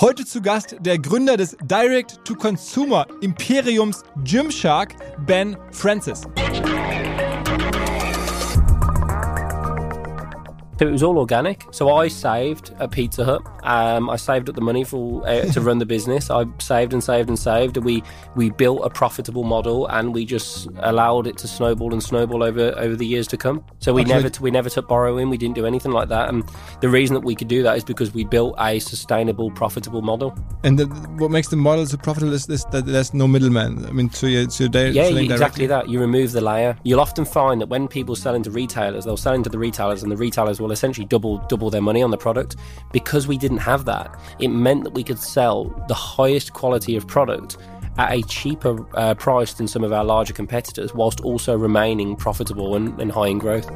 Heute zu Gast der Gründer des Direct-to-Consumer Imperiums Gymshark, Ben Francis. It was all organic. So I saved at Pizza Hut. Um, I saved up the money for uh, to run the business. I saved and saved and saved. We we built a profitable model, and we just allowed it to snowball and snowball over over the years to come. So we never we never took borrowing. We didn't do anything like that. And the reason that we could do that is because we built a sustainable, profitable model. And the, what makes the model so profitable is, is that there's no middleman. I mean, so you're, so you're yeah, selling exactly that. You remove the layer. You'll often find that when people sell into retailers, they'll sell into the retailers, and the retailers will essentially double double their money on the product. Because we didn't have that, it meant that we could sell the highest quality of product at a cheaper uh, price than some of our larger competitors, whilst also remaining profitable and, and high in growth.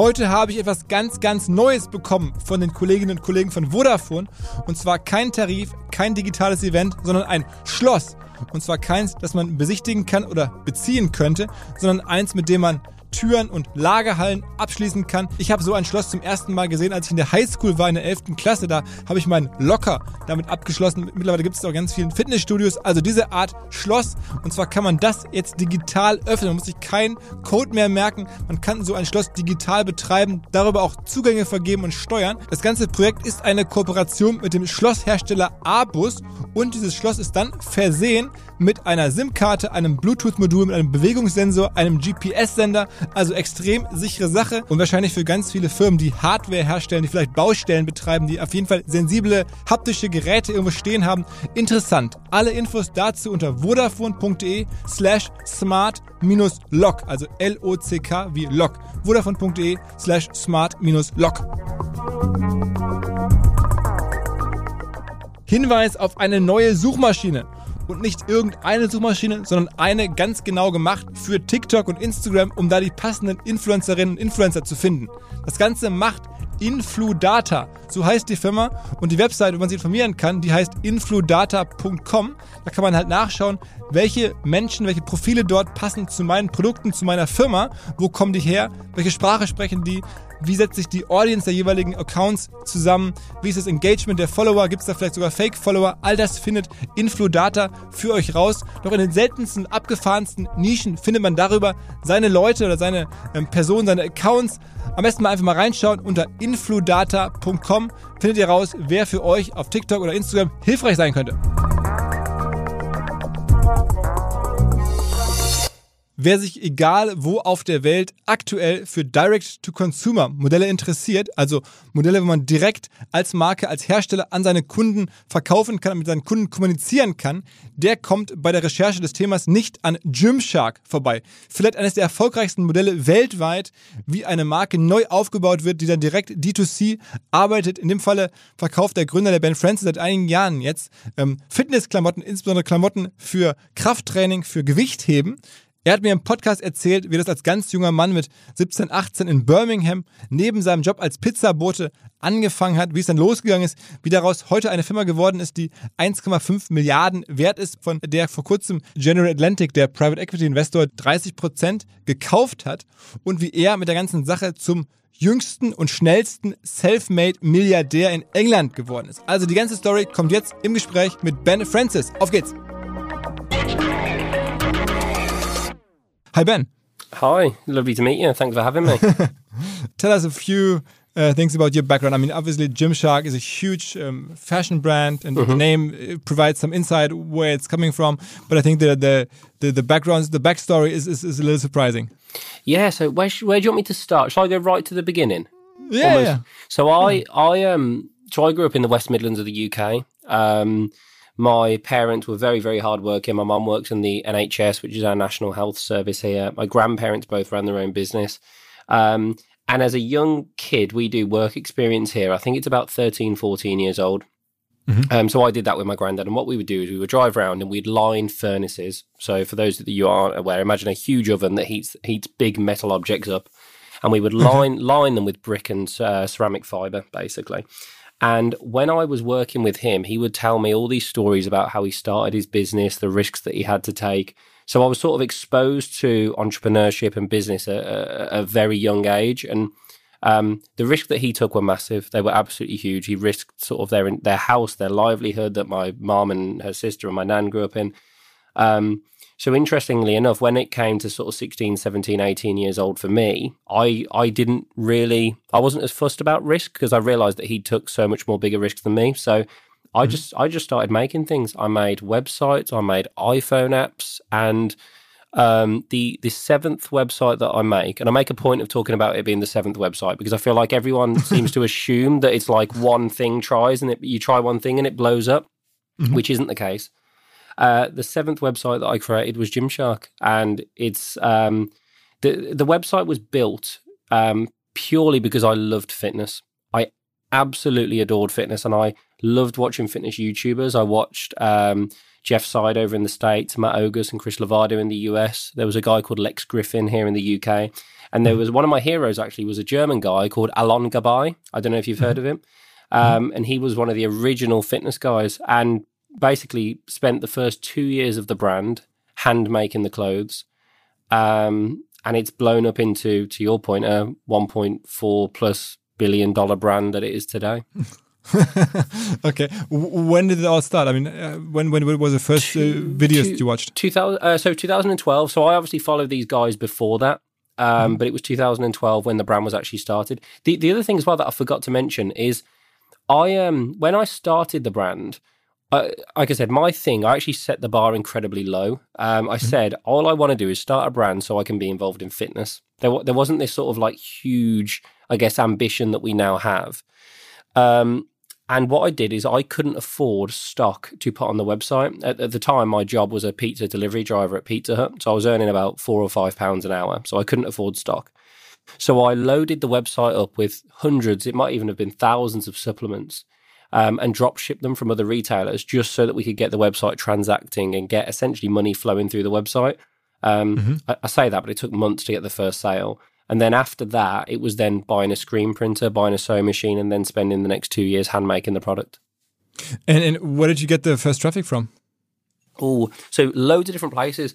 Heute habe ich etwas ganz, ganz Neues bekommen von den Kolleginnen und Kollegen von Vodafone. Und zwar kein Tarif, kein digitales Event, sondern ein Schloss. Und zwar keins, das man besichtigen kann oder beziehen könnte, sondern eins, mit dem man Türen und Lagerhallen abschließen kann. Ich habe so ein Schloss zum ersten Mal gesehen, als ich in der Highschool war, in der 11. Klasse. Da habe ich meinen Locker damit abgeschlossen. Mittlerweile gibt es auch ganz vielen Fitnessstudios. Also diese Art Schloss. Und zwar kann man das jetzt digital öffnen. Man muss sich keinen Code mehr merken. Man kann so ein Schloss digital betreiben, darüber auch Zugänge vergeben und steuern. Das ganze Projekt ist eine Kooperation mit dem Schlosshersteller Abus. Und dieses Schloss ist dann versehen mit einer SIM-Karte, einem Bluetooth-Modul, mit einem Bewegungssensor, einem GPS-Sender. Also extrem sichere Sache und wahrscheinlich für ganz viele Firmen, die Hardware herstellen, die vielleicht Baustellen betreiben, die auf jeden Fall sensible haptische Geräte irgendwo stehen haben. Interessant. Alle Infos dazu unter vodafone.de slash smart-lock, also L-O-C-K wie Lock. vodafone.de slash smart-lock. Hinweis auf eine neue Suchmaschine. Und nicht irgendeine Suchmaschine, sondern eine ganz genau gemacht für TikTok und Instagram, um da die passenden Influencerinnen und Influencer zu finden. Das Ganze macht Infludata, so heißt die Firma. Und die Website, wo man sich informieren kann, die heißt infludata.com. Da kann man halt nachschauen, welche Menschen, welche Profile dort passen zu meinen Produkten, zu meiner Firma, wo kommen die her, welche Sprache sprechen die, wie setzt sich die Audience der jeweiligen Accounts zusammen, wie ist das Engagement der Follower, gibt es da vielleicht sogar Fake-Follower, all das findet Infludata für euch raus. Doch in den seltensten, abgefahrensten Nischen findet man darüber seine Leute oder seine ähm, Personen, seine Accounts. Am besten mal einfach mal reinschauen unter infludata.com findet ihr raus, wer für euch auf TikTok oder Instagram hilfreich sein könnte. Wer sich egal wo auf der Welt aktuell für Direct-to-Consumer-Modelle interessiert, also Modelle, wo man direkt als Marke, als Hersteller an seine Kunden verkaufen kann mit seinen Kunden kommunizieren kann, der kommt bei der Recherche des Themas nicht an Gymshark vorbei. Vielleicht eines der erfolgreichsten Modelle weltweit, wie eine Marke neu aufgebaut wird, die dann direkt D2C arbeitet. In dem Falle verkauft der Gründer, der Ben Francis, seit einigen Jahren jetzt ähm, Fitnessklamotten, insbesondere Klamotten für Krafttraining, für Gewichtheben. Er hat mir im Podcast erzählt, wie das als ganz junger Mann mit 17, 18 in Birmingham neben seinem Job als Pizzabote angefangen hat, wie es dann losgegangen ist, wie daraus heute eine Firma geworden ist, die 1,5 Milliarden wert ist, von der vor kurzem General Atlantic, der Private Equity Investor, 30 Prozent gekauft hat und wie er mit der ganzen Sache zum jüngsten und schnellsten Selfmade-Milliardär in England geworden ist. Also die ganze Story kommt jetzt im Gespräch mit Ben Francis. Auf geht's! Hi, Ben. Hi, lovely to meet you. Thanks for having me. Tell us a few uh, things about your background. I mean, obviously, Gymshark is a huge um, fashion brand, and the name uh, provides some insight where it's coming from. But I think the the the, the backgrounds, the backstory is, is is a little surprising. yeah, so where, sh- where do you want me to start? Shall I go right to the beginning? Yeah, yeah. So I I um so I grew up in the West Midlands of the UK. Um, my parents were very very hardworking. My mum works in the NHS, which is our national health service here. My grandparents both ran their own business. Um, and as a young kid, we do work experience here. I think it's about 13, 14 years old. Um, so I did that with my granddad. And what we would do is we would drive around and we'd line furnaces. So for those that you aren't aware, imagine a huge oven that heats heats big metal objects up, and we would line line them with brick and uh, ceramic fiber, basically. And when I was working with him, he would tell me all these stories about how he started his business, the risks that he had to take. So I was sort of exposed to entrepreneurship and business at a, very young age. And um, the risks that he took were massive. They were absolutely huge. He risked sort of their their house, their livelihood that my mom and her sister and my nan grew up in. Um, so interestingly enough, when it came to sort of 16, 17, 18 years old for me, I, I didn't really, I wasn't as fussed about risk because I realized that he took so much more bigger risks than me. So I Mm-hmm. just, I just started making things. I made websites, I made iPhone apps and um, the the seventh website that I make, and I make a point of talking about it being the seventh website because I feel like everyone seems to assume that it's like one thing tries and it, you try one thing and it blows up, which isn't the case. Uh, the seventh website that I created was Gymshark, and it's um, the the website was built um, purely because I loved fitness. I absolutely adored fitness, and I loved watching fitness YouTubers. I watched um, Jeff Seid over in the States, Matt Ogus and Chris Lovato in the US. There was a guy called Lex Griffin here in the UK. And there was one of my heroes actually was a German guy called Alon Gabai. I don't know if you've heard of him. Um, and he was one of the original fitness guys and basically spent the first two years of the brand hand making the clothes. Um, and it's blown up into, to your point, a 1.4 plus billion dollar brand that it is today. okay. When did it all start? I mean, uh, when when was the first uh, videos two- you watched? 2000, uh, so 2012. So I obviously followed these guys before that. Um, But it was 2012 when the brand was actually started. The the other thing as well that I forgot to mention is I um when I started the brand, uh, like I said, my thing I actually set the bar incredibly low. Um, I said all I want to do is start a brand so I can be involved in fitness. There there wasn't this sort of like huge, I guess, ambition that we now have. Um, and what I did is I couldn't afford stock to put on the website. At, at the time, my job was a pizza delivery driver at Pizza Hut. So I was earning about four or five pounds an hour. So I couldn't afford stock. So I loaded the website up with hundreds, it might even have been thousands of supplements um, and drop ship them from other retailers just so that we could get the website transacting and get essentially money flowing through the website. Um, I, I say that, but it took months to get the first sale. And then after that, it was then buying a screen printer, buying a sewing machine, and then spending the next two years hand making the product. And, and where did you get the first traffic from? Oh, so loads of different places.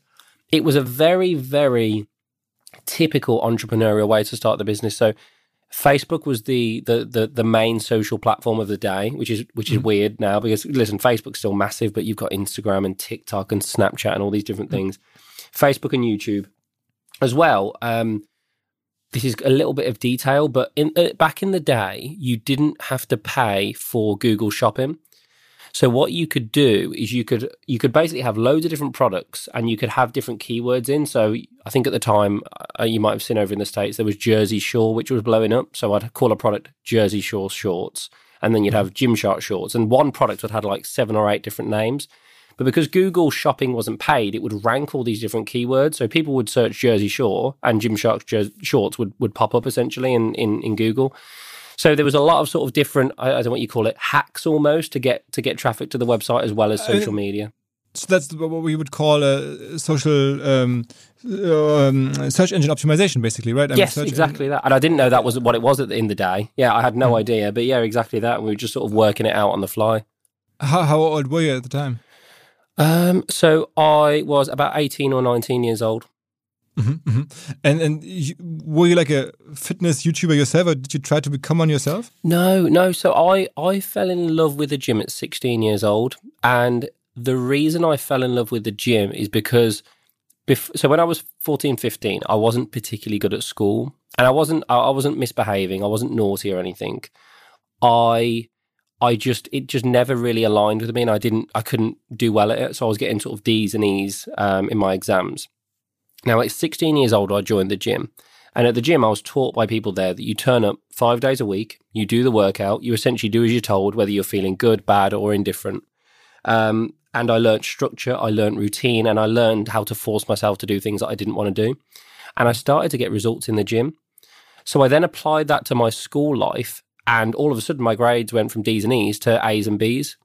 It was a very, very typical entrepreneurial way to start the business. So Facebook was the the the, the main social platform of the day, which is which is weird now because listen, Facebook's still massive, but you've got Instagram and TikTok and Snapchat and all these different things. Facebook and YouTube as well. Um, this is a little bit of detail, but in uh, back in the day, you didn't have to pay for Google Shopping. So what you could do is you could you could basically have loads of different products and you could have different keywords in. So I think at the time uh, you might have seen over in the states there was Jersey Shore which was blowing up. So I'd call a product Jersey Shore shorts, and then you'd have Gymshark shorts, and one product would have like seven or eight different names. But because Google Shopping wasn't paid, it would rank all these different keywords. So people would search Jersey Shore, and Gymshark jer- shorts would would pop up essentially in in, in Google. So there was a lot of sort of different, I, I don't know what you call it, hacks almost to get to get traffic to the website as well as social media. So that's what we would call a social um, um, search engine optimization, basically, right? I Yes, search exactly that. And I didn't know that was what it was at the, in the day. Yeah, I had no idea, but yeah, exactly that. And we were just sort of working it out on the fly. How, how old were you at the time? Um, so I was about eighteen or nineteen years old. Hmm hmm And and you, were you like a fitness YouTuber yourself, or did you try to become one yourself? No, no. So I I fell in love with the gym at 16 years old, and the reason I fell in love with the gym is because, bef- so when I was 14, 15, I wasn't particularly good at school, and I wasn't I wasn't misbehaving, I wasn't naughty or anything. I I just it just never really aligned with me, and I didn't I couldn't do well at it, so I was getting sort of D's and E's um, in my exams. Now at 16 years old, I joined the gym. And at the gym, I was taught by people there that you turn up five days a week, you do the workout, you essentially do as you're told, whether you're feeling good, bad, or indifferent. Um, and I learned structure, I learned routine, and I learned how to force myself to do things that I didn't want to do. And I started to get results in the gym. So I then applied that to my school life, and all of a sudden, my grades went from D's and E's to A's and B's.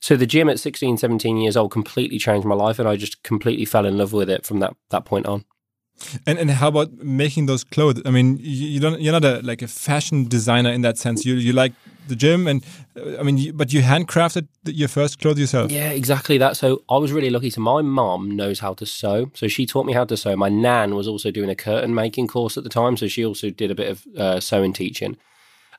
So the gym at 16, 17 years old completely changed my life, and I just completely fell in love with it from that, that point on. And and how about making those clothes? I mean, you, you don't you're not a like a fashion designer in that sense. You you like the gym and uh, I mean, you, but you handcrafted the, your first clothes yourself. Yeah, exactly that. So I was really lucky. So my mom knows how to sew, so she taught me how to sew. My nan was also doing a curtain making course at the time, so she also did a bit of uh, sewing teaching.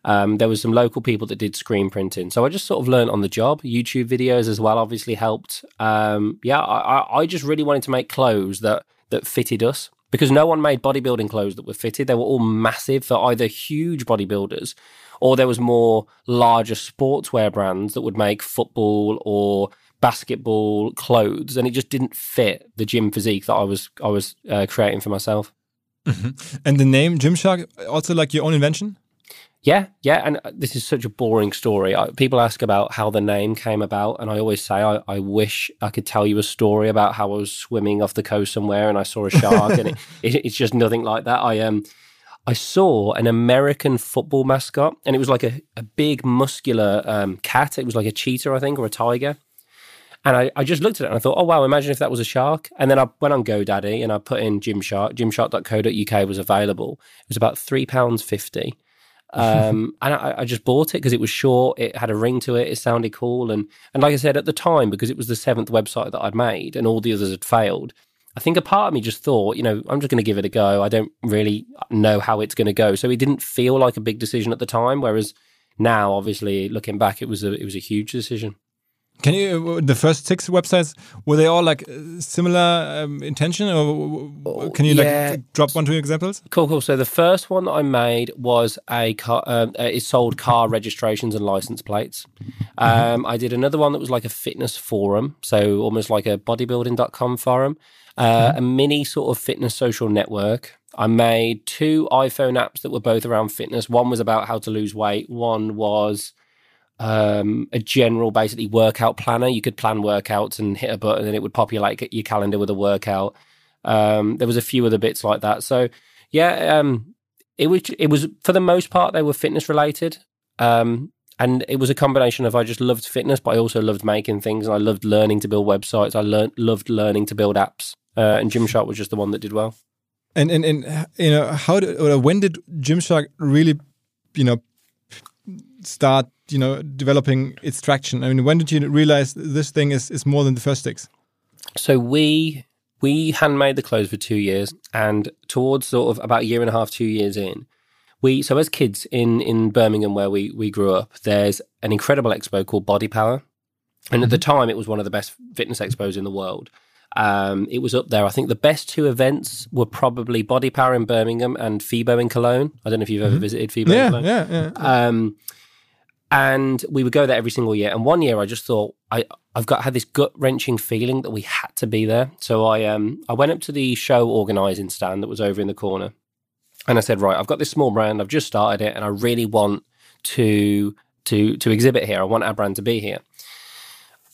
Um, there was some local people that did screen printing, so I just sort of learned on the job. YouTube videos as well, obviously helped. Um, yeah, I, I, just really wanted to make clothes that that fitted us because no one made bodybuilding clothes that were fitted. They were all massive for either huge bodybuilders or there was more larger sportswear brands that would make football or basketball clothes, and it just didn't fit the gym physique that I was I was uh, creating for myself. And the name Gymshark also like your own invention. Yeah, yeah, and uh, this is such a boring story. I, people ask about how the name came about, and I always say I, I wish I could tell you a story about how I was swimming off the coast somewhere and I saw a shark, and it, it, it's just nothing like that. I um, I saw an American football mascot, and it was like a, a big muscular um, cat. It was like a cheetah, I think, or a tiger. And I, I just looked at it and I thought, oh wow, imagine if that was a shark. And then I went on GoDaddy and I put in Gymshark. Gymshark.co.uk was available. It was about three pounds fifty. Um, and I, I just bought it because it was short. It had a ring to it. It sounded cool. And and like I said at the time, because it was the seventh website that I'd made and all the others had failed, I think a part of me just thought, you know, I'm just going to give it a go. I don't really know how it's going to go. So it didn't feel like a big decision at the time. Whereas now, obviously, looking back, it was a it was a huge decision. Can you the first six websites were they all like uh, similar um, intention, or can you Yeah. like drop one two examples? Cool, cool. So the first one that I made was a car. Um, uh, it sold car registrations and license plates. Um, I did another one that was like a fitness forum, so almost like a bodybuilding.com forum, uh, a mini sort of fitness social network. I made two iPhone apps that were both around fitness. One was about how to lose weight. One was um, a general, basically workout planner. You could plan workouts and hit a button, and it would populate your calendar with a workout. Um, there was a few other bits like that. So yeah, um, it was it was for the most part they were fitness related, um, and it was a combination of I just loved fitness, but I also loved making things, and I loved learning to build websites. I learned loved learning to build apps, uh, and Gymshark was just the one that did well. And and and you know how did, when did Gymshark really, you know, start you know developing its traction? I mean, when did you realize this thing is is more than the first six? So we we handmade the clothes for two years, and towards sort of about a year and a half, two years in, we so as kids in in Birmingham where we we grew up, there's an incredible expo called Body Power, and at the time it was one of the best fitness expos in the world. Um, it was up there. I think the best two events were probably Body Power in Birmingham and FIBO in Cologne. I don't know if you've ever visited FIBO. in Yeah, yeah, yeah. Um, and we would go there every single year. And one year, I just thought I I've got had this gut wrenching feeling that we had to be there. So I um I went up to the show organising stand that was over in the corner, and I said, right, I've got this small brand. I've just started it, and I really want to to to exhibit here. I want our brand to be here.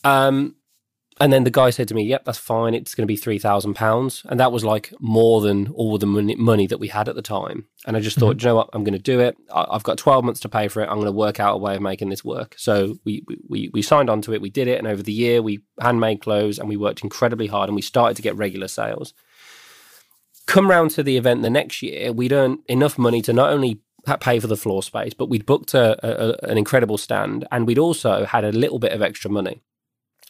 Um. And then the guy said to me, "Yep, that's fine. It's going to be three thousand pounds," and that was like more than all the money, money that we had at the time. And I just thought, mm-hmm. "Do you know what? I'm going to do it. I've got twelve months to pay for it. I'm going to work out a way of making this work." So we, we we signed on to it. We did it, and over the year, we handmade clothes, and we worked incredibly hard, and we started to get regular sales. Come round to the event the next year, we'd earned enough money to not only pay for the floor space, but we'd booked a, a, a- an incredible stand, and we'd also had a little bit of extra money.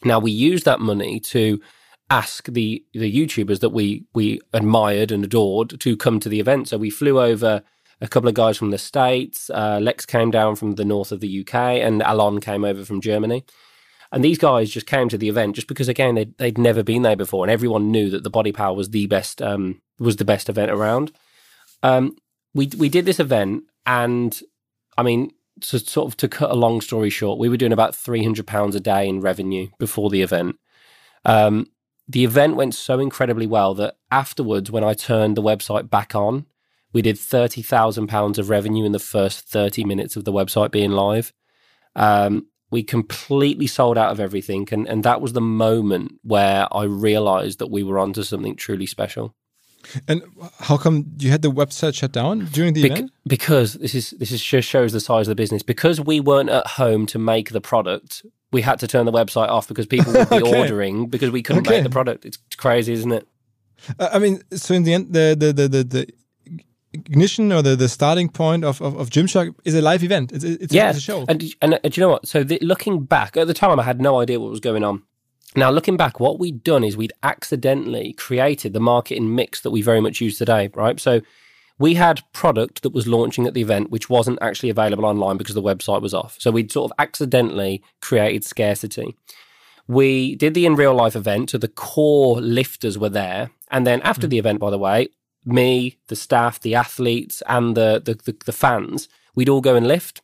Now we used that money to ask the the YouTubers that we we admired and adored to come to the event. So we flew over a couple of guys from the states. Uh, Lex came down from the north of the UK, and Alon came over from Germany. And these guys just came to the event just because, again, they'd, they'd never been there before, and everyone knew that the Body Power was the best um, was the best event around. Um, we we did this event, and I mean, to sort of to cut a long story short, we were doing about three hundred pounds a day in revenue before the event. Um, the event went so incredibly well that afterwards, when I turned the website back on, we did thirty thousand pounds of revenue in the first thirty minutes of the website being live. Um, we completely sold out of everything, and and that was the moment where I realised that we were onto something truly special. And how come you had the website shut down during the Bec- event? because this is this is just shows the size of the business. Because we weren't at home to make the product, we had to turn the website off because people would be Okay. ordering because we couldn't Okay. make the product. It's crazy, isn't it? Uh, I mean, so in the end, the the the the, the ignition or the, the starting point of, of, of Gymshark is a live event. It's, it's, yeah, it's a show. And, and, and do you know what? So the, looking back at the time, I had no idea what was going on. Now, looking back, what we'd done is we'd accidentally created the marketing mix that we very much use today, right? So we had product that was launching at the event, which wasn't actually available online because the website was off. So we'd sort of accidentally created scarcity. We did the in real life event, so the core lifters were there. And then after hmm. the event, by the way, me, the staff, the athletes, and the, the, the, the fans, we'd all go and lift.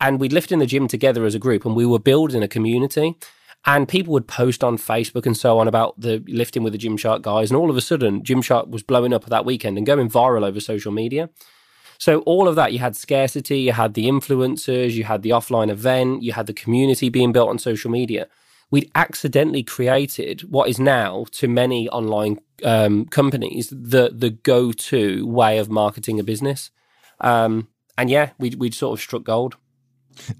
And we'd lift in the gym together as a group, and we were building a community. And people would post on Facebook and so on about the lifting with the Gymshark guys. And all of a sudden, Gymshark was blowing up that weekend and going viral over social media. So all of that, you had scarcity, you had the influencers, you had the offline event, you had the community being built on social media. We'd accidentally created what is now to many online um, companies the the go to way of marketing a business. Um, and yeah, we we sort of struck gold.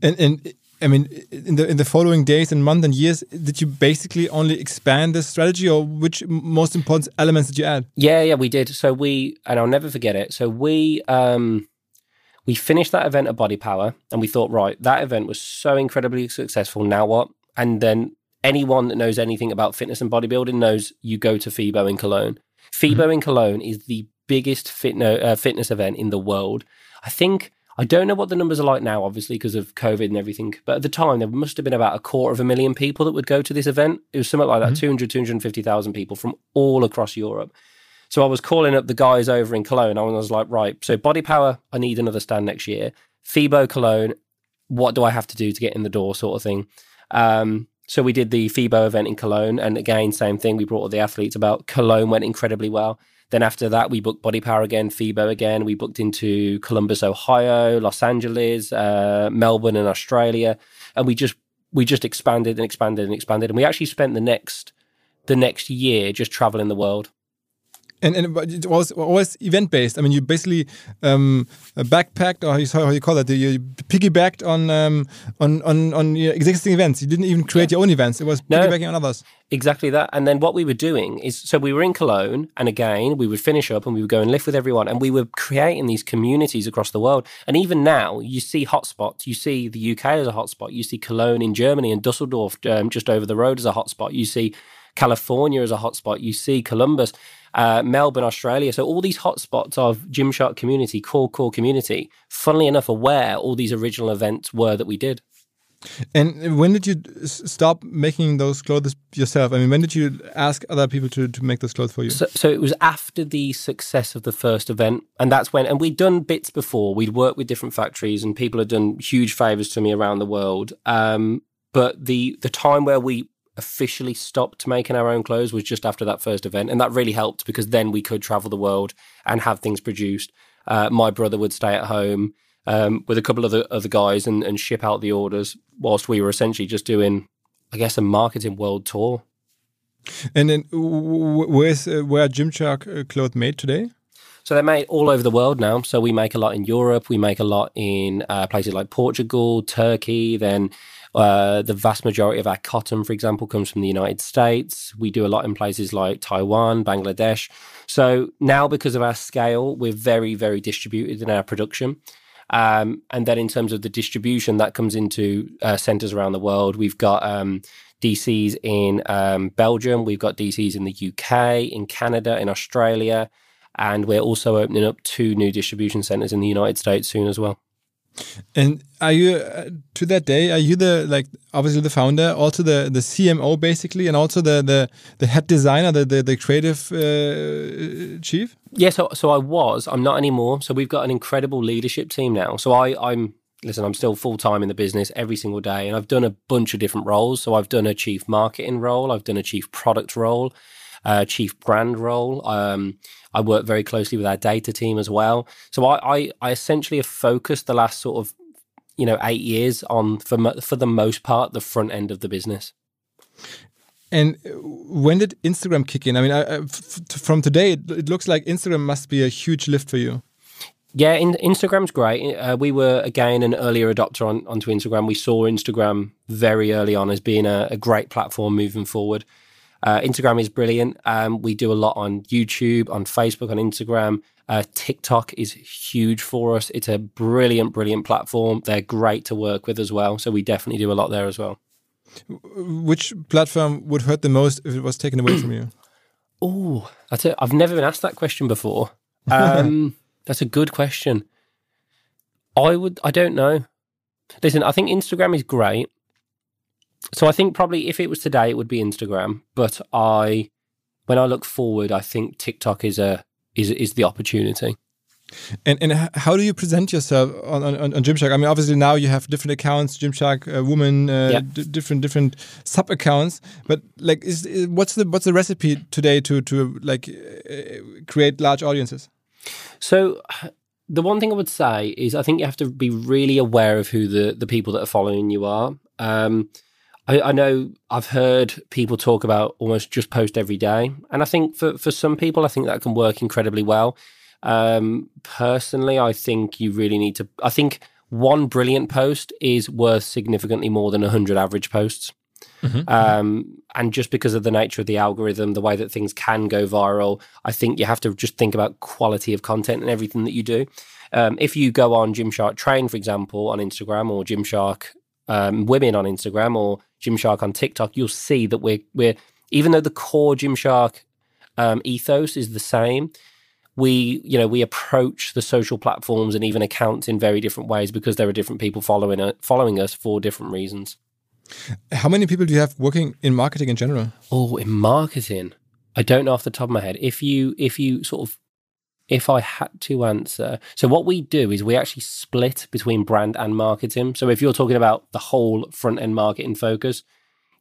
And and I mean, in the in the following days and months and years, did you basically only expand the strategy, or which most important elements did you add? Yeah, yeah, we did. So we, and I'll never forget it. So we, um, we finished that event at Body Power, and we thought, right, that event was so incredibly successful. Now what? And then anyone that knows anything about fitness and bodybuilding knows you go to FIBO in Cologne. FIBO in Cologne is the biggest fitno, uh, fitness event in the world. I think. I don't know what the numbers are like now, obviously, because of COVID and everything. But at the time, there must have been about a quarter of a million people that would go to this event. It was something like that 200, 250,000 people from all across Europe. So I was calling up the guys over in Cologne. and I was like, right, so Body Power, I need another stand next year. FIBO Cologne, what do I have to do to get in the door, sort of thing. Um, so we did the FIBO event in Cologne, and again, same thing. We brought all the athletes about. Cologne went incredibly well. Then after that, we booked Body Power again, FIBO again. We booked into Columbus, Ohio, Los Angeles, uh, Melbourne, and Australia, and we just we just expanded and expanded and expanded. And we actually spent the next the next year just traveling the world. And and it was always event based. I mean, you basically um, backpacked, or how you, how you call it, you piggybacked on um, on on on your existing events. You didn't even create your own events. It was No. piggybacking on others. Exactly that. And then what we were doing is so we were in Cologne, and again, we would finish up and we would go and live with everyone, and we were creating these communities across the world. And even now, you see hotspots. You see the UK as a hotspot. You see Cologne in Germany and Dusseldorf um, just over the road as a hotspot. You see California as a hotspot. You see Columbus, uh, Melbourne, Australia. So all these hotspots of Gymshark community, core core community. Funnily enough, are where all these original events were that we did. And when did you stop making those clothes yourself? I mean, when did you ask other people to, to make those clothes for you? So, so it was after the success of the first event, and that's when. And we'd done bits before. We'd worked with different factories, and people had done huge favors to me around the world. Um, but the the time where we officially stopped making our own clothes was just after that first event, and that really helped because then we could travel the world and have things produced. Uh, my brother would stay at home um, with a couple of the other guys and, and ship out the orders, whilst we were essentially just doing, I guess, a marketing world tour. And then where's uh, where are Gymshark uh, clothes made today? So they're made all over the world now. So we make a lot in Europe. We make a lot in uh, places like Portugal, Turkey. Then uh, the vast majority of our cotton, for example, comes from the United States. We do a lot in places like Taiwan, Bangladesh. So now, because of our scale, we're very, very distributed in our production. Um, and then in terms of the distribution, that comes into uh, centers around the world. We've got um, DCs in um, Belgium, we've got DCs in the UK, in Canada, in Australia, and we're also opening up two new distribution centers in the United States soon as well. And are you uh, to that day? Are you the like obviously the founder, also the the CMO basically, and also the the the head designer, the the, the creative uh, chief? Yeah, so so I was. I'm not anymore. So we've got an incredible leadership team now. So I, I'm listen. I'm still full time in the business every single day, and I've done a bunch of different roles. So I've done a chief marketing role. I've done a chief product role, uh, chief brand role. Um, I work very closely with our data team as well. So I, I, I essentially have focused the last sort of you know eight years on for for the most part the front end of the business. And when did Instagram kick in? I mean, I, I- f- f- from today, it, it looks like Instagram must be a huge lift for you. Yeah, in, Instagram's great. Uh, we were again an earlier adopter on, onto Instagram. We saw Instagram very early on as being a, a great platform moving forward. Uh, Instagram is brilliant. Um, we do a lot on YouTube, on Facebook, on Instagram. Uh, TikTok is huge for us. It's a brilliant, brilliant platform. They're great to work with as well. So we definitely do a lot there as well. Which platform would hurt the most if it was taken away from you? Oh, that's it. I've never been asked that question before. Um, that's a good question. I would. I don't know. Listen, I think Instagram is great. So I think probably if it was today, it would be Instagram. But I, when I look forward, I think TikTok is a is is the opportunity. And and how do you present yourself on, on, on Gymshark? I mean, obviously now you have different accounts, Gymshark uh, Woman, uh, Yeah. d- different different sub accounts. But like, is, is what's the what's the recipe today to to like uh, create large audiences? So the one thing I would say is I think you have to be really aware of who the the people that are following you are. Um, I, I know I've heard people talk about almost just post every day, and I think for for some people, I think that can work incredibly well. Um, personally, I think you really need to. I think one brilliant post is worth significantly more than a hundred average posts. Um, and just because of the nature of the algorithm, the way that things can go viral, I think you have to just think about quality of content and everything that you do. Um, if you go on Gymshark Train, for example, on Instagram, or Gymshark um, Women on Instagram, or Gymshark on TikTok, you'll see that we're we're even though the core Gymshark um, ethos is the same, we you know we approach the social platforms and even accounts in very different ways because there are different people following it, following us for different reasons. How many people do you have working in marketing in general? Oh, in marketing, I don't know off the top of my head. If you if you sort of if I had to answer, so what we do is we actually split between brand and marketing. So if you're talking about the whole front end marketing focus,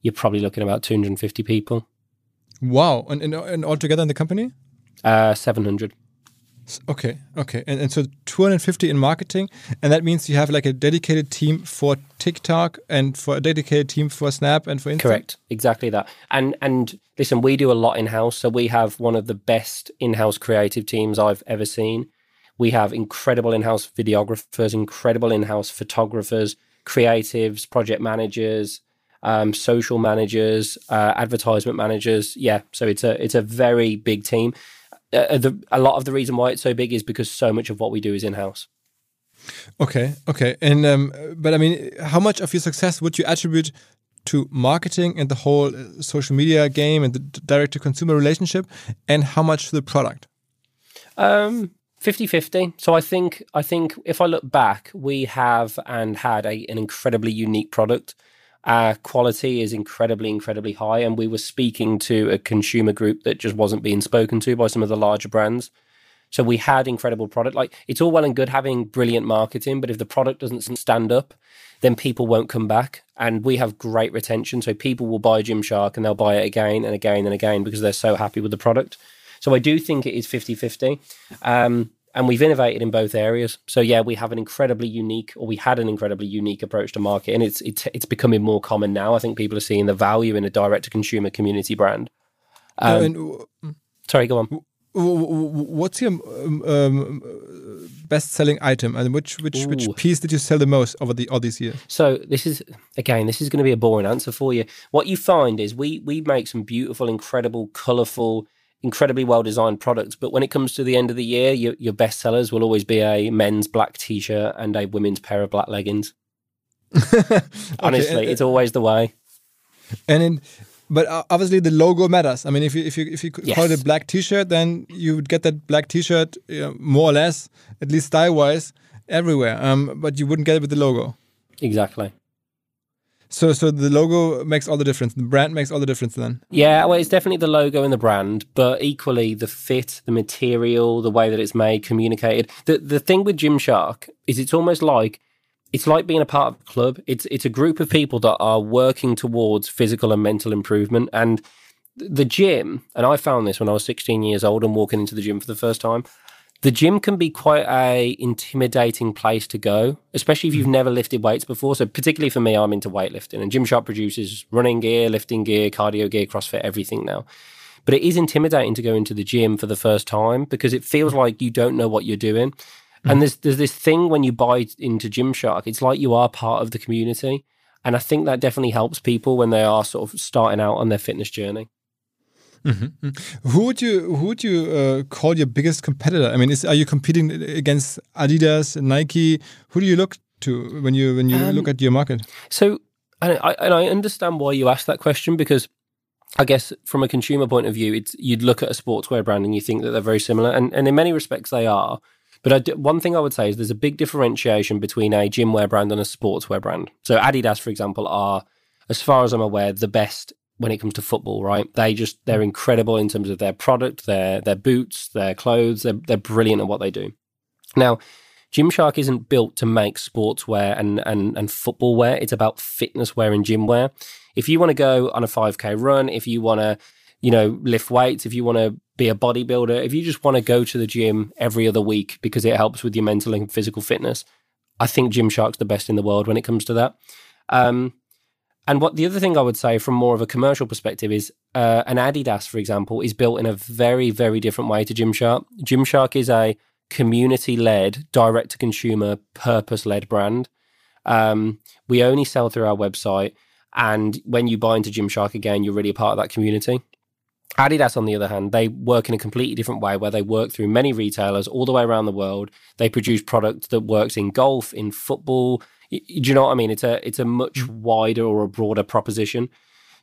you're probably looking at about 250 people, Wow, and and, and all together in the company? uh, 700. Okay, okay, and and so 250 in marketing, and that means you have like a dedicated team for TikTok and for a dedicated team for Snap and for Instagram? Correct, exactly that. And and listen, we do a lot in house. So we have one of the best in house creative teams I've ever seen. We have incredible in house videographers, incredible in house photographers, creatives, project managers, um, social managers, uh, advertisement managers. Yeah, so it's a it's a very big team. Uh, the, a lot of the reason why it's so big is because so much of what we do is in house. Okay, okay, and um, but I mean, how much of your success would you attribute to marketing and the whole uh, social media game and the direct to consumer relationship, and how much to the product? Um 50-50. So I think I think if I look back, we have and had a, an incredibly unique product. Our quality is incredibly, incredibly high, and we were speaking to a consumer group that just wasn't being spoken to by some of the larger brands. So we had incredible product. Like it's all well and good having brilliant marketing, but if the product doesn't stand up, then people won't come back. And we have great retention. So people will buy Gymshark and they'll buy it again and again and again because they're so happy with the product. So I do think it is 50 50. Um, and we've innovated in both areas. So yeah, we have an incredibly unique, or we had an incredibly unique approach to market, and it's it's it's becoming more common now. I think people are seeing the value in a direct to consumer community brand. Um, and uh, sorry, go on. What's your um, um, best selling item, and which which which piece did you sell the most over the all these years? So this is again, this is going to be a boring answer for you. What you find is we we make some beautiful, incredible, colourful, incredibly well designed products. But when it comes to the end of the year, your your best sellers will always be a men's black t shirt and a women's pair of black leggings. Honestly, and- it's always the way. And in, but uh, obviously the logo matters. I mean, if you if you if you c- call it Yes. a black T-shirt, then you would get that black T-shirt you know, more or less, at least style-wise, everywhere. Um, but you wouldn't get it with the logo. Exactly. So so the logo makes all the difference. The brand makes all the difference. Then Yeah, well, it's definitely the logo and the brand, but equally the fit, the material, the way that it's made, communicated. The the thing with Gymshark is it's almost like it's like being a part of a club. It's it's a group of people that are working towards physical and mental improvement. And the gym, and I found this when I was 16 years old and walking into the gym for the first time. The gym can be quite a intimidating place to go, especially if you've never lifted weights before. So particularly for me, I'm into weightlifting and Gymshark produces running gear, lifting gear, cardio gear, CrossFit, everything now. But it is intimidating to go into the gym for the first time because it feels like you don't know what you're doing. And there's there's this thing when you buy into Gymshark, it's like you are part of the community. And I think that definitely helps people when they are sort of starting out on their fitness journey. Who would you who would you uh, call your biggest competitor? I mean, is, are you competing against Adidas, Nike? Who do you look to when you when you Um, look at your market? So, and I, and I understand why you asked that question because I guess from a consumer point of view, it's you'd look at a sportswear brand and you think that they're very similar, and, and in many respects they are. But one thing I would say is there's a big differentiation between a gym wear brand and a sportswear brand. So Adidas, for example, are, as far as I'm aware, the best when it comes to football. Right? They just they're incredible in terms of their product, their their boots, their clothes. They're they're brilliant at what they do. Now, Gymshark isn't built to make sportswear and, and, and football wear. It's about fitness wear and gym wear. If you want to go on a 5K run, if you want to, you know, lift weights, if you want to be a bodybuilder, if you just want to go to the gym every other week because it helps with your mental and physical fitness, I think Gymshark's the best in the world when it comes to that. Um, and what the other thing I would say from more of a commercial perspective is uh, an Adidas, for example, is built in a very, very different way to Gymshark. Gymshark is a community led, direct to consumer, purpose led brand. Um, we only sell through our website. And when you buy into Gymshark again, you're really a part of that community. Adidas, on the other hand, they work in a completely different way where they work through many retailers all the way around the world. They produce product that works in golf, in football. Do you know what I mean? It's a it's a much wider or a broader proposition.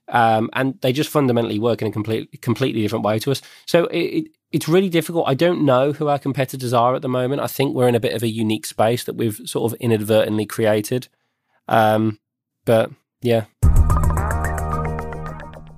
Um, and they just fundamentally work in a complete, completely different way to us. So it, it, it's really difficult. I don't know who our competitors are at the moment. I think we're in a bit of a unique space that we've sort of inadvertently created. Um, but yeah,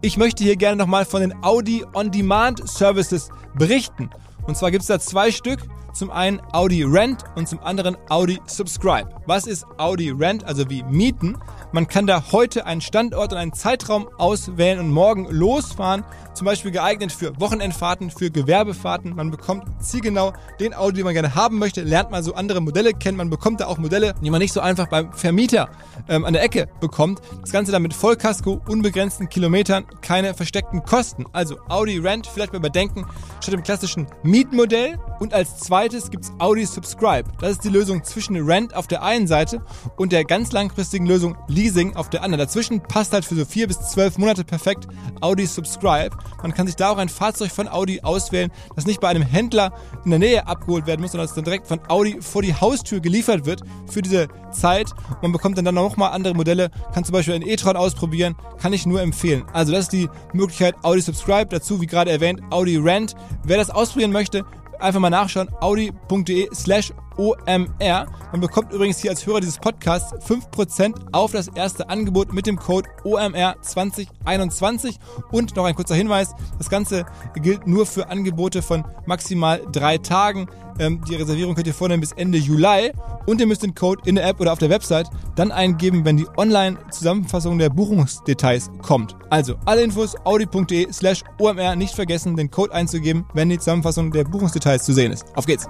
Ich möchte hier gerne nochmal von den Audi On-Demand Services berichten. Und zwar gibt es da zwei Stück. Zum einen Audi Rent und zum anderen Audi Subscribe. Was ist Audi Rent, also wie Mieten? Man kann da heute einen Standort und einen Zeitraum auswählen und morgen losfahren. Zum Beispiel geeignet für Wochenendfahrten, für Gewerbefahrten. Man bekommt zielgenau den Audi, den man gerne haben möchte, lernt mal so andere Modelle kennen. Man bekommt da auch Modelle, die man nicht so einfach beim Vermieter ähm, an der Ecke bekommt. Das Ganze dann mit Vollkasko, unbegrenzten Kilometern, keine versteckten Kosten. Also Audi Rent vielleicht mal überdenken, statt dem klassischen Mietmodell. Und als zweites gibt's Audi Subscribe. Das ist die Lösung zwischen Rent auf der einen Seite und der ganz langfristigen Lösung Leasing auf der anderen. Dazwischen passt halt für so vier bis zwölf Monate perfekt Audi Subscribe. Man kann sich da auch ein Fahrzeug von Audi auswählen, das nicht bei einem Händler in der Nähe abgeholt werden muss, sondern das dann direkt von Audi vor die Haustür geliefert wird für diese Zeit. Man bekommt dann, dann nochmal andere Modelle, kann zum Beispiel einen e-tron ausprobieren, kann ich nur empfehlen. Also das ist die Möglichkeit Audi Subscribe, dazu wie gerade erwähnt Audi Rent. Wer das ausprobieren möchte, einfach mal nachschauen, audi.de slash OMR. Man bekommt übrigens hier als Hörer dieses Podcasts 5% auf das erste Angebot mit dem Code OMR 2021. Und noch ein kurzer Hinweis, das Ganze gilt nur für Angebote von maximal drei Tagen. Ähm, die Reservierung könnt ihr vornehmen bis Ende Juli und ihr müsst den Code in der App oder auf der Website dann eingeben, wenn die Online-Zusammenfassung der Buchungsdetails kommt. Also alle Infos audi.de slash OMR nicht vergessen, den Code einzugeben, wenn die Zusammenfassung der Buchungsdetails zu sehen ist. Auf geht's!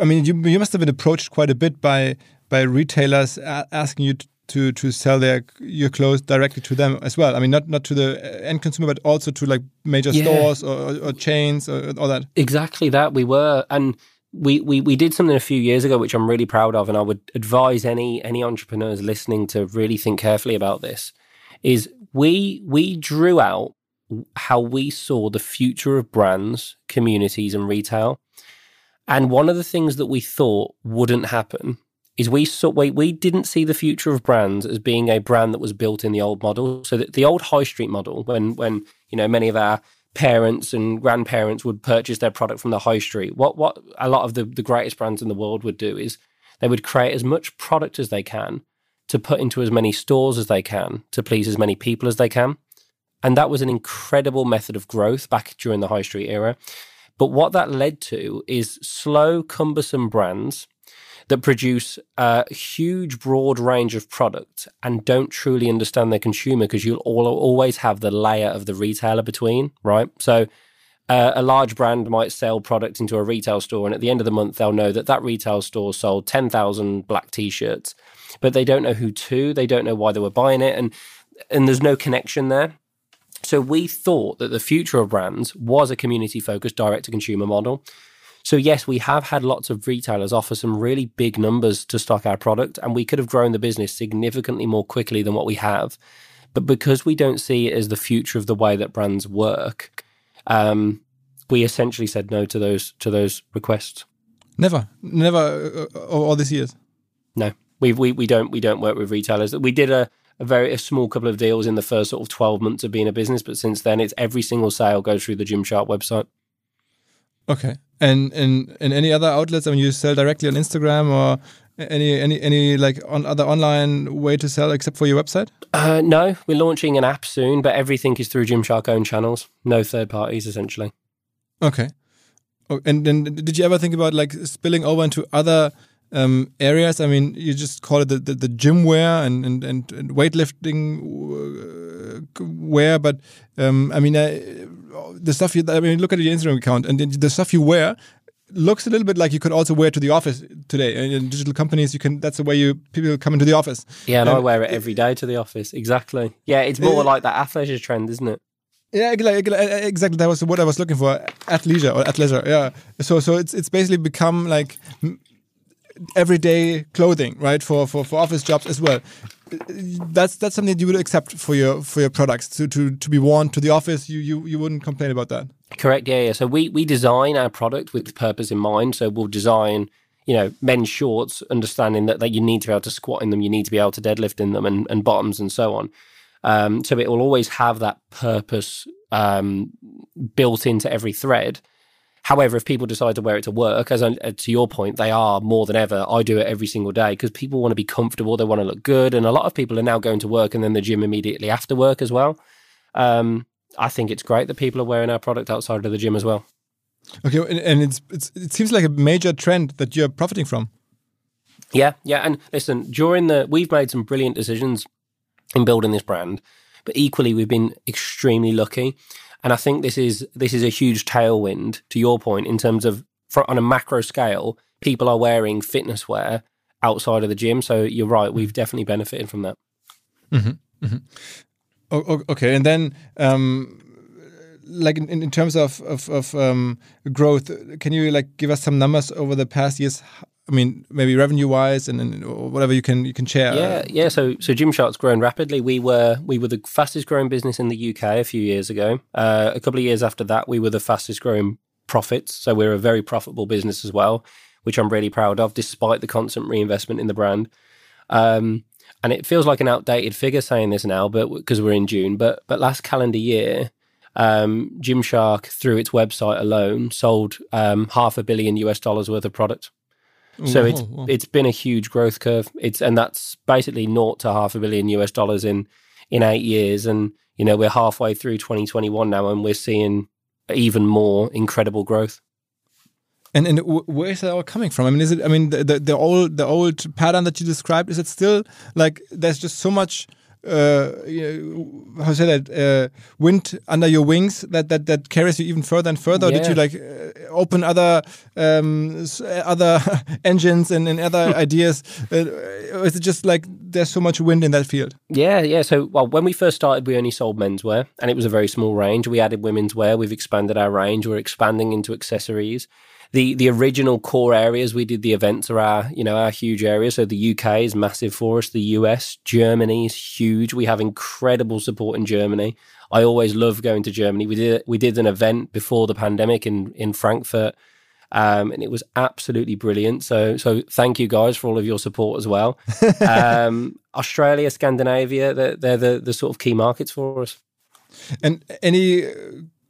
I mean, you, you must have been approached quite a bit by by retailers asking you to to sell their your clothes directly to them as well. I mean, not not to the end consumer, but also to like major Yeah. stores or, or, or chains or all that. Exactly that we were, and we, we we did something a few years ago, which I'm really proud of, and I would advise any any entrepreneurs listening to really think carefully about this. Is we we drew out how we saw the future of brands, communities, and retail, and one of the things that we thought wouldn't happen is we saw we, we didn't see the future of brands as being a brand that was built in the old model. So that the old high street model, when when you know many of our parents and grandparents would purchase their product from the high street, what what a lot of the, the greatest brands in the world would do is they would create as much product as they can to put into as many stores as they can to please as many people as they can. And that was an incredible method of growth back during the high street era. But what that led to is slow, cumbersome brands that produce a huge, broad range of products and don't truly understand their consumer because you'll all, always have the layer of the retailer between, right? So uh, a large brand might sell product into a retail store, and at the end of the month, they'll know that that retail store sold 10,000 black t shirts, but they don't know who to, they don't know why they were buying it, and, and there's no connection there. So we thought that the future of brands was a community focused direct to consumer model. So yes, we have had lots of retailers offer some really big numbers to stock our product and we could have grown the business significantly more quickly than what we have. But because we don't see it as the future of the way that brands work, um, we essentially said no to those to those requests. Never, never uh, uh, all these years. No, we we we don't we don't work with retailers. We did a a very a small couple of deals in the first sort of twelve months of being a business, but since then, it's every single sale goes through the Gymshark website. Okay. And in in any other outlets, I mean, you sell directly on Instagram or any any any like on other online way to sell except for your website? Uh, no, we're launching an app soon, but everything is through Gymshark own channels, no third parties, essentially. Okay. Oh, and then did you ever think about like spilling over into other um, areas? I mean, you just call it the, the, the gym wear and, and, and, and weightlifting uh, wear, but um, I mean, uh, the stuff you, I mean, look at your Instagram account and the stuff you wear looks a little bit like you could also wear to the office today. And in digital companies, you can, that's the way you, people come into the office. Yeah, and I Um, wear it every day to the office. Exactly. Yeah, it's more Uh, like that athleisure trend, isn't it? Yeah, exactly. That was what I was looking for. Athleisure or athleisure. Yeah. So so it's it's basically become like everyday clothing, right? For for for office jobs as well. That's that's something you would accept for your for your products to to to be worn to the office. You you you wouldn't complain about that. Correct. Yeah, yeah. So we we design our product with purpose in mind. So we'll design, you know, men's shorts, understanding that, that you need to be able to squat in them, you need to be able to deadlift in them, and, and bottoms and so on. Um, so it will always have that purpose um, built into every thread. However, if people decide to wear it to work, as I, uh, to your point, they are more than ever. I do it every single day because people want to be comfortable, they want to look good, and a lot of people are now going to work and then the gym immediately after work as well. Um, I think it's great that people are wearing our product outside of the gym as well. Okay, and, and it's, it's it seems like a major trend that you're profiting from. Yeah, yeah. And listen, during the we've made some brilliant decisions in building this brand, but equally we've been extremely lucky. And I think this is this is a huge tailwind to your point in terms of for, on a macro scale, people are wearing fitness wear outside of the gym. So you're right, we've definitely benefited from that. Oh, oh, okay, and then um, like in, in terms of of, of um, growth, can you like give us some numbers over the past years? I mean, maybe revenue wise, and, and whatever you can you can share. Yeah, yeah. So so Gymshark's grown rapidly. We were we were the fastest growing business in the UK a few years ago. Uh, a couple of years after that, we were the fastest growing profits. So we're a very profitable business as well, which I'm really proud of, despite the constant reinvestment in the brand. Um, and it feels like an outdated figure saying this now, but because we're in June. But but last calendar year, um, Gymshark through its website alone sold um, half a billion US dollars worth of product. So it's it's been a huge growth curve. It's and that's basically naught to half a billion US dollars in in eight years. And you know we're halfway through 2021 now, and we're seeing even more incredible growth. And and where is that all coming from? I mean, is it? I mean, the the, the old the old pattern that you described is it still like there's just so much. Uh, how to say that uh, wind under your wings that, that that carries you even further and further. Or Did you like uh, open other um, s- other engines and, and other ideas? Uh, is it just like there's so much wind in that field? Yeah, yeah. So, well, when we first started, we only sold menswear, and it was a very small range. We added women's wear. We've expanded our range. We're expanding into accessories. The the original core areas we did the events are our you know our huge areas. So the UK is massive for us. The US, Germany is huge. We have incredible support in Germany. I always love going to Germany. We did we did an event before the pandemic in in Frankfurt. Um, and it was absolutely brilliant. So, so thank you guys for all of your support as well. um, Australia, Scandinavia, they're, they're the, the sort of key markets for us. And any uh,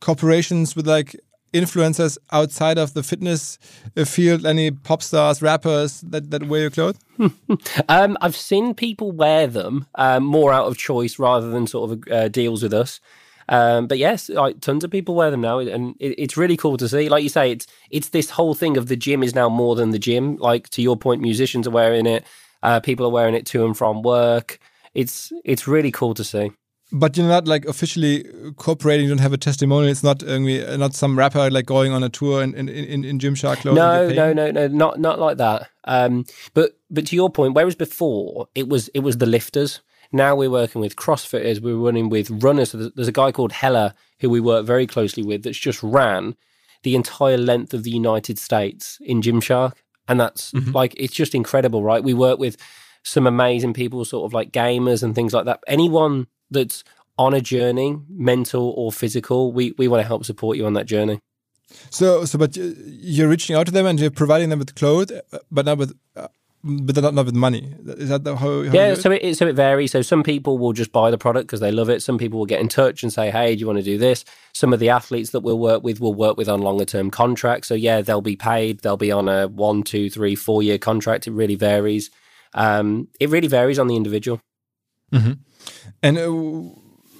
corporations with like influencers outside of the fitness uh, field? Any pop stars, rappers that that wear your clothes? Um, I've seen people wear them um, more out of choice rather than sort of uh, deals with us. Um, but yes, like tons of people wear them now, and it, it's really cool to see. Like you say, it's it's this whole thing of the gym is now more than the gym. Like to your point, musicians are wearing it, uh, people are wearing it to and from work. It's it's really cool to see. But you're not like officially cooperating. You don't have a testimonial. It's not only not some rapper like going on a tour in in in, in Gymshark clothes. No, no, no, no, not not like that. Um, but but to your point, whereas before it was it was the lifters. Now we're working with CrossFitters. We're running with runners. So there's- there's a guy called Heller who we work very closely with that's just ran the entire length of the United States in Gymshark, and that's like it's just incredible, right? We work with some amazing people, sort of like gamers and things like that. Anyone that's on a journey, mental or physical, we we want to help support you on that journey. So, so, but you- you're reaching out to them and you're providing them with clothes, but not with, uh, but not, not with money. Is that the, how? how Yeah, it? so it, so it varies. So some people will just buy the product because they love it. Some people will get in touch and say, "Hey, do you want to do this?" Some of the athletes that we'll work with will work with on longer term contracts. So yeah, they'll be paid. They'll be on a one, two, three, four year contract. It really varies. Um, it really varies on the individual. And uh,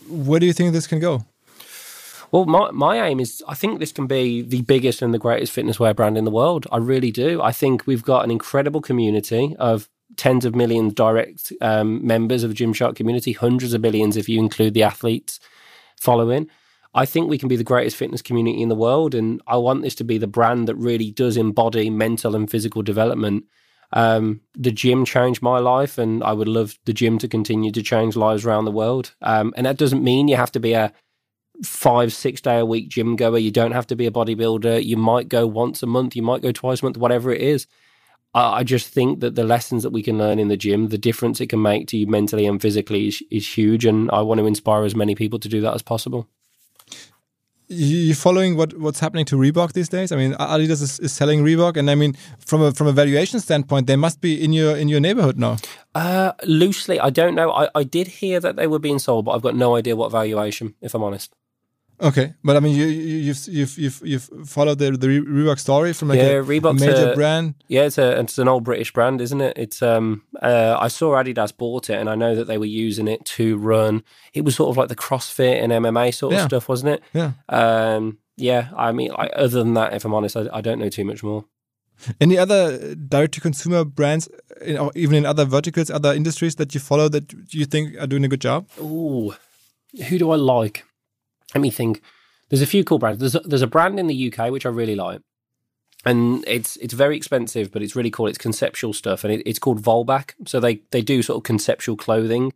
where do you think this can go? Well, my, my aim is I think this can be the biggest and the greatest fitness wear brand in the world. I really do. I think we've got an incredible community of tens of millions direct um, members of the Gymshark community, hundreds of millions if you include the athletes following. I think we can be the greatest fitness community in the world, and I want this to be the brand that really does embody mental and physical development. Um, the gym changed my life, and I would love the gym to continue to change lives around the world. Um, and that doesn't mean you have to be a five, six day a week gym goer. You don't have to be a bodybuilder. You might go once a month, you might go twice a month, whatever it is. I I just think that the lessons that we can learn in the gym, the difference it can make to you mentally and physically is, is huge. And I want to inspire as many people to do that as possible. You following what what's happening to Reebok these days? I mean, Adidas is, is selling Reebok, and I mean, from a from a valuation standpoint, they must be in your in your neighborhood now. Uh, loosely, I don't know. I, I did hear that they were being sold, but I've got no idea what valuation, if I'm honest. Okay, but I mean, you, you you've you've you've you've followed the the Reebok story from like Yeah, a, Reebok's major a- brand. Yeah, it's a it's an old British brand, isn't it? It's um uh, I saw Adidas bought it, and I know that they were using it to run. It was sort of like the CrossFit and MMA sort of stuff, wasn't it? Yeah. Um, yeah. I mean, I, other than that, if I'm honest, I, I don't know too much more. Any other direct to consumer brands, in, or even in other verticals, other industries that you follow that you think are doing a good job? Ooh, who do I like? Let me think. There's a few cool brands. There's a, there's a brand in the UK which I really like, and it's it's very expensive, but it's really cool. It's conceptual stuff, and it, it's called Vollebak. So they they do sort of conceptual clothing.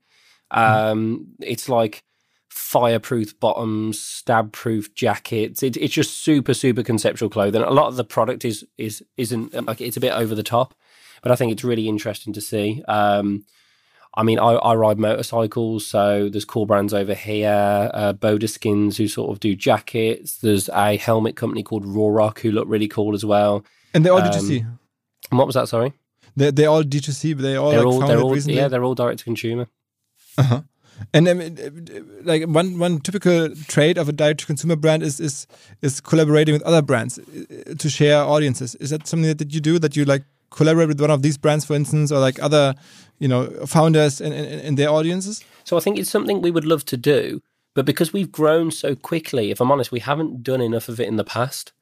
Um, It's like fireproof bottoms, stab proof jackets. It, it's just super super conceptual clothing. A lot of the product is is isn't like it's a bit over the top, but I think it's really interesting to see. Um, I mean, I, I ride motorcycles, so there's cool brands over here. Uh, Boda Skins, who sort of do jackets. There's a helmet company called Ruroc, who look really cool as well. And they're all Um, D2C. And what was that? Sorry, They're, they're all D2C, but they all they're like all they're all recently. yeah they're all direct to consumer. And I mean, like one one typical trait of a direct to consumer brand is is is collaborating with other brands uh, to share audiences. Is that something that, that you do? That you like collaborate with one of these brands, for instance, or like other, you know, founders and, and, and their audiences? So I think it's something we would love to do, but because we've grown so quickly, if I'm honest, we haven't done enough of it in the past.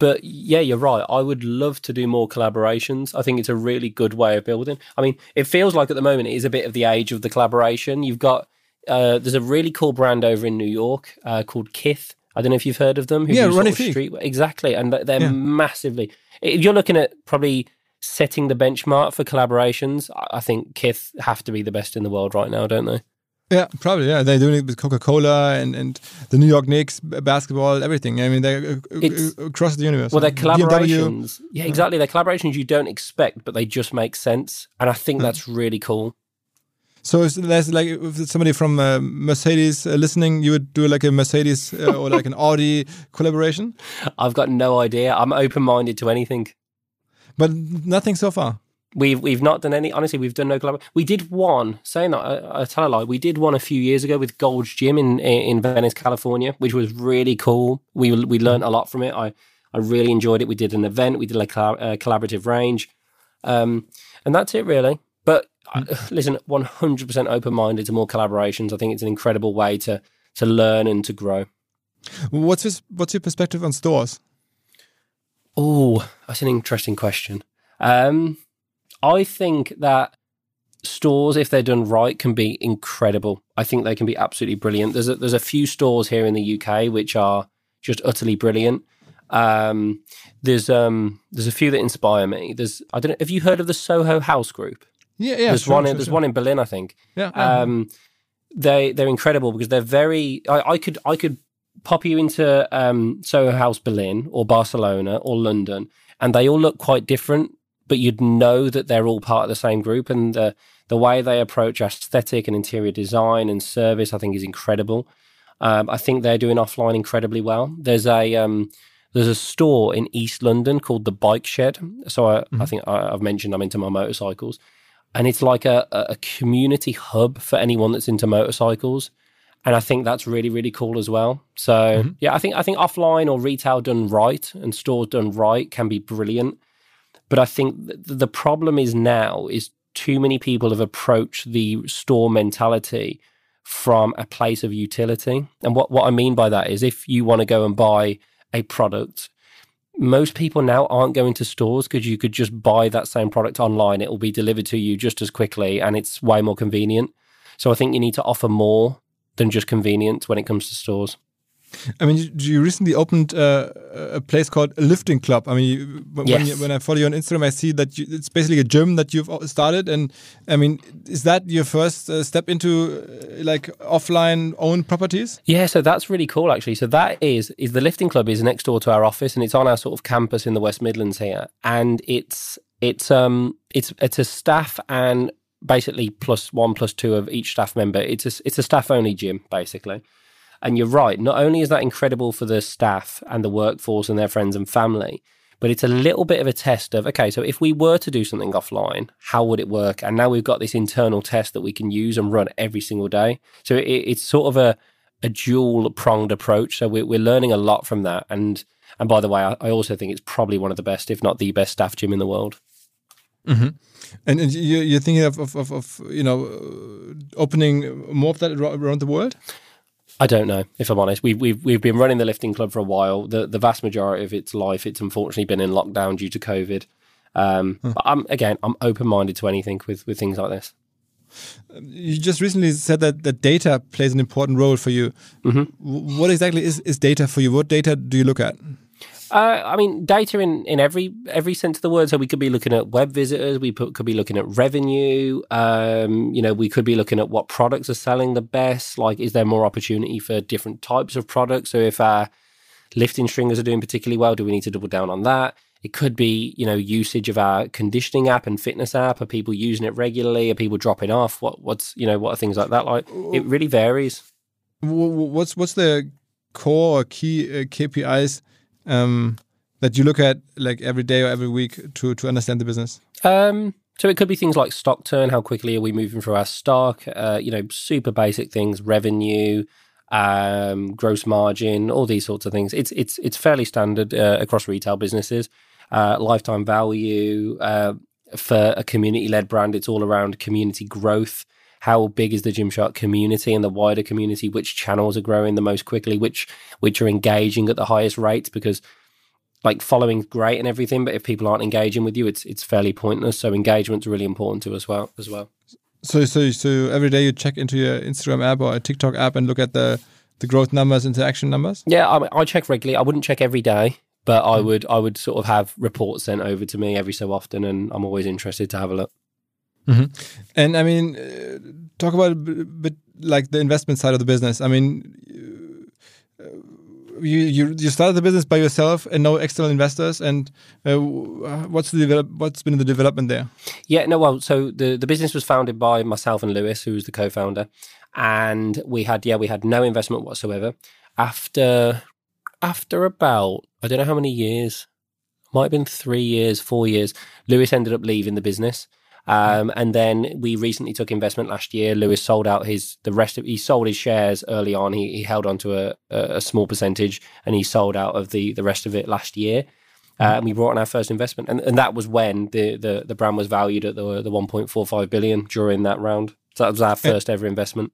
But yeah, you're right. I would love to do more collaborations. I think it's a really good way of building. I mean, it feels like at the moment it is a bit of the age of the collaboration. You've got uh, there's a really cool brand over in New York uh, called Kith. I don't know if you've heard of them. who Yeah, do Ronnie street exactly, and they're Yeah. massively. If you're looking at probably setting the benchmark for collaborations, I- think Kith have to be the best in the world right now, don't they? Yeah, probably. Yeah, they're doing it with Coca Cola and, and the New York Knicks, basketball, everything. I mean, they're uh, uh, It's- across the universe. Well, they're BMW. collaborations. Yeah, exactly. They're collaborations you don't expect, but they just make sense. And I think that's really cool. So is there's like if somebody from uh, Mercedes uh, listening, you would do like a Mercedes uh, or like an Audi collaboration, I've got no idea. I'm open minded to anything. But nothing so far. We've we've not done any. Honestly, we've done no collab. We did one. Saying that, I, I tell a lie. We did one a few years ago with Gold's Gym in in Venice, California, which was really cool. We we learned a lot from it. I I really enjoyed it. We did an event. We did a uh, collaborative range, um, and that's it really. But uh, listen, 100% open minded to more collaborations. I think it's an incredible way to to learn and to grow. What's his, what's your perspective on stores? Oh, that's an interesting question. Um, I think that stores, if they're done right, can be incredible. I think they can be absolutely brilliant. There's a, there's a few stores here in the UK which are just utterly brilliant. Um, there's um, there's a few that inspire me. There's I don't know. Have you heard of the Soho House Group? Yeah, yeah. there's sure, one. in, sure, there's sure. one in Berlin, I think. Yeah. yeah. Um, they they're incredible because they're very. I, I could I could pop you into um, Soho House Berlin or Barcelona or London, and they all look quite different. but you'd know that they're all part of the same group. And the the way they approach aesthetic and interior design and service, I think, is incredible. Um, I think they're doing offline incredibly well. There's a um, there's a store in East London called the Bike Shed. So I, I think I, I've mentioned I'm into my motorcycles, and it's like a a community hub for anyone that's into motorcycles. And I think that's really really cool as well. So mm-hmm. yeah, I think I think offline or retail done right and stores done right can be brilliant. But I think th- the problem is now is too many people have approached the store mentality from a place of utility. And what, what I mean by that is if you want to go and buy a product, most people now aren't going to stores because you could just buy that same product online. It will be delivered to you just as quickly and it's way more convenient. So I think you need to offer more than just convenience when it comes to stores. I mean, you, you recently opened uh, a place called a lifting club. I mean, when, Yes. you, when I follow you on Instagram, I see that you, it's basically a gym that you've started. And I mean, is that your first uh, step into uh, like offline owned properties? Yeah, so that's really cool actually. So that is is the lifting club is next door to our office and it's on our sort of campus in the West Midlands here. And it's it's um it's it's a staff and basically plus one plus two of each staff member. It's a it's a staff only gym basically. And you're right, not only is that incredible for the staff and the workforce and their friends and family, but it's a little bit of a test of okay, so if we were to do something offline, how would it work? And now we've got this internal test that we can use and run every single day. So it, it's sort of a a dual pronged approach. So we're, we're learning a lot from that. And and by the way, I, I also think it's probably one of the best, if not the best, staff gym in the world. Mm-hmm. And, and you, you're thinking of, of, of, of you know, uh, opening more of that around the world? I don't know, if I'm honest. We've we've we've been running the lifting club for a while. The the vast majority of its life, it's unfortunately been in lockdown due to COVID. Um, But I'm again, I'm open minded to anything with with things like this. You just recently said that, that data plays an important role for you. W- What exactly is, is data for you? What data do you look at? Uh, I mean, data in, in every every sense of the word. So we could be looking at web visitors. We put, could be looking at revenue. Um, you know, we could be looking at what products are selling the best. Like, is there more opportunity for different types of products? So if our lifting stringers are doing particularly well, do we need to double down on that? It could be, you know, usage of our conditioning app and fitness app. Are people using it regularly? Are people dropping off? What what's you know what are things like that like? It really varies. What's what's the core or key uh, KPIs um, that you look at like every day or every week to to understand the business? Um, so it could be things like stock turn. How quickly are we moving through our stock? Uh, you know, super basic things, revenue, um, gross margin, all these sorts of things. It's it's it's fairly standard uh, across retail businesses. Uh, lifetime value uh, for a community-led brand. It's all around community growth. How big is the Gymshark community and the wider community? Which channels are growing the most quickly? Which which are engaging at the highest rates? Because like following's great and everything, but if people aren't engaging with you, it's it's fairly pointless. So engagement's really important to us well as well. So so so every day you check into your Instagram app or a TikTok app and look at the the growth numbers, interaction numbers. Yeah, I, I check regularly. I wouldn't check every day, but I hmm. would I would sort of have reports sent over to me every so often, and I'm always interested to have a look. And I mean, uh, talk about a bit, bit like the investment side of the business. I mean, uh, you you you started the business by yourself and no external investors. And uh, what's the develop, what's been the development there? Yeah, no, well, so the the business was founded by myself and Lewis, who was the co-founder, and we had yeah, we had no investment whatsoever. After after about I don't know how many years, might have been three years, four years. Lewis ended up leaving the business. Um, and then we recently took investment last year. Lewis sold out his the rest of he sold his shares early on. He, he held on to a, a, small percentage and he sold out of the the rest of it last year. Uh, and we brought on our first investment, and, and that was when the, the, the brand was valued at the the 1.45 billion during that round. So that was our first ever investment.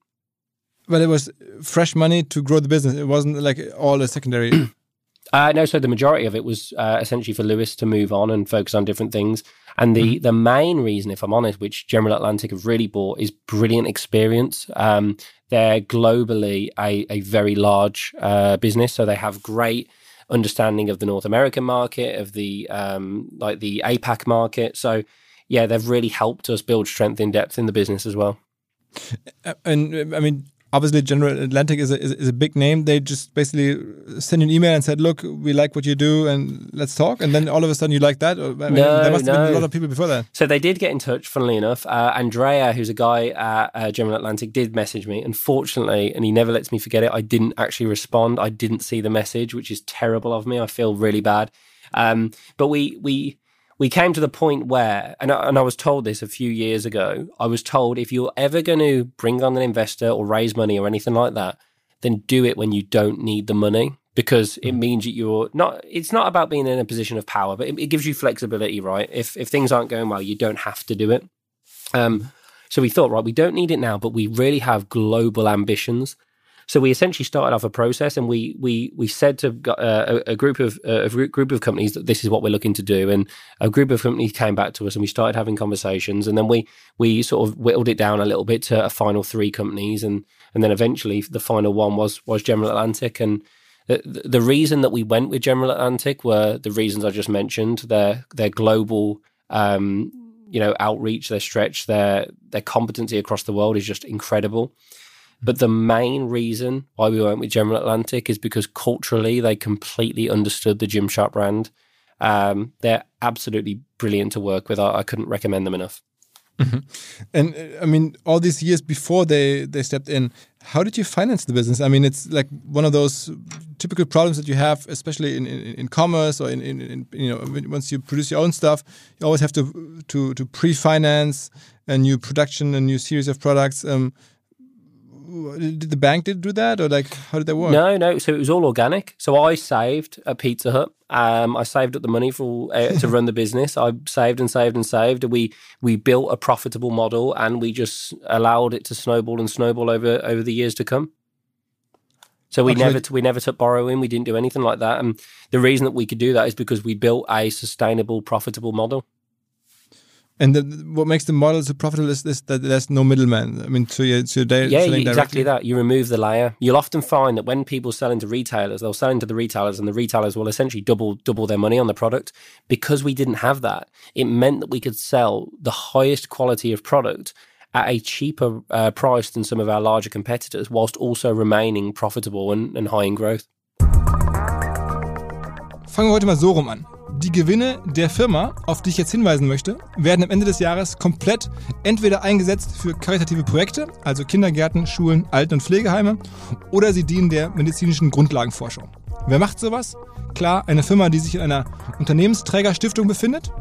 But it was fresh money to grow the business. It wasn't like all a secondary. Uh, no, so the majority of it was uh, essentially for Lewis to move on and focus on different things. And the the main reason, if I'm honest, which General Atlantic have really bought is brilliant experience. Um, they're globally a, a very large uh, business, so they have great understanding of the North American market, of the um, like the APAC market. So yeah, they've really helped us build strength in depth in the business as well. And I mean, obviously General Atlantic is a, is, is a big name. They just basically send an email and said, "Look, we like what you do, and let's talk." And then all of a sudden, you like that. Or, I mean, No, there must have been a lot of people before that. So they did get in touch, funnily enough. Uh, Andrea, who's a guy at uh, General Atlantic, did message me. Unfortunately, and he never lets me forget it, I didn't actually respond. I didn't see the message, which is terrible of me. I feel really bad. Um, but we we we came to the point where, and I, and I was told this a few years ago. I was told if you're ever going to bring on an investor or raise money or anything like that, then do it when you don't need the money because it means that you're not it's not about being in a position of power but it, it gives you flexibility right? If if things aren't going well you don't have to do it. Um so we thought right we don't need it now but we really have global ambitions so we essentially started off a process and we we we said to uh, a, a group of uh, a group of companies that this is what we're looking to do. And a group of companies came back to us and we started having conversations. And then we we sort of whittled it down a little bit to a final three companies. And and then eventually the final one was was General Atlantic. And the, the reason that we went with General Atlantic were the reasons I just mentioned. Their their global um, you know outreach their stretch their their competency across the world is just incredible but the main reason why we went with General Atlantic is because culturally they completely understood the Gymshark brand. Um, they're absolutely brilliant to work with. I, I couldn't recommend them enough. And uh, I mean, all these years before they they stepped in, how did you finance the business? I mean, it's like one of those typical problems that you have, especially in, in, in commerce or in, in, in you know once you produce your own stuff, you always have to to to pre-finance a new production, a new series of products. Um, did the bank did do that, or like how did that work? No, no. So it was all organic. So I saved at Pizza Hut. Um, I saved up the money for uh, to run the business. I saved and saved and saved. We we built a profitable model, and we just allowed it to snowball and snowball over over the years to come. So we Okay. never we never took borrowing. We didn't do anything like that. And the reason that we could do that is because we built a sustainable, profitable model. And the, what makes the model so profitable is this that there's no middleman. I mean, so you're, so they're Yeah, you- exactly that. You remove the layer. You'll often find that when people sell into retailers, they'll sell into the retailers, and the retailers will essentially double double their money on the product. Because we didn't have that, it meant that we could sell the highest quality of product at a cheaper uh, price than some of our larger competitors, whilst also remaining profitable and, and high in growth. Fangen wir heute mal so rum an. Die Gewinne der Firma, auf die ich jetzt hinweisen möchte, werden am Ende des Jahres komplett entweder eingesetzt für karitative Projekte, also Kindergärten, Schulen, Alten- und Pflegeheime, oder sie dienen der medizinischen Grundlagenforschung. Wer macht sowas? Klar, eine Firma, die sich in einer Unternehmensträgerstiftung befindet.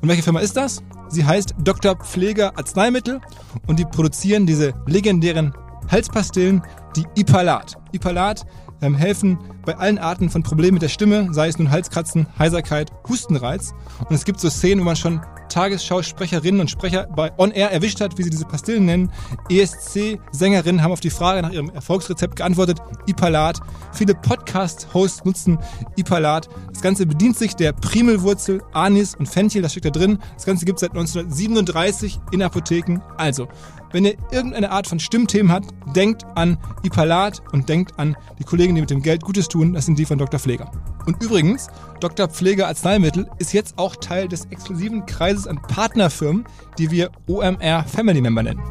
Und welche Firma ist das? Sie heißt Dr. Pfleger Arzneimittel und die produzieren diese legendären Halspastillen, die Ipalat. Ipalat ähm, helfen bei allen Arten von Problemen mit der Stimme, sei es nun Halskratzen, Heiserkeit, Hustenreiz. Und es gibt so Szenen, wo man schon Tagesschausprecherinnen und Sprecher bei On Air erwischt hat, wie sie diese Pastillen nennen. ESC-Sängerinnen haben auf die Frage nach ihrem Erfolgsrezept geantwortet, Ipalat. Viele Podcast-Hosts nutzen Ipalat. Das Ganze bedient sich der Primelwurzel, Anis und Fenchel, das steckt da drin. Das Ganze gibt es seit 1937 in Apotheken. Also, wenn ihr irgendeine Art von Stimmthemen habt, denkt an Ipalat und denkt an die Kollegen, die mit dem Geld Gutes tun. Das sind die von Dr. Pfleger. Und übrigens, Dr. Pfleger Arzneimittel ist jetzt auch Teil des exklusiven Kreises an Partnerfirmen, die wir OMR Family Member nennen.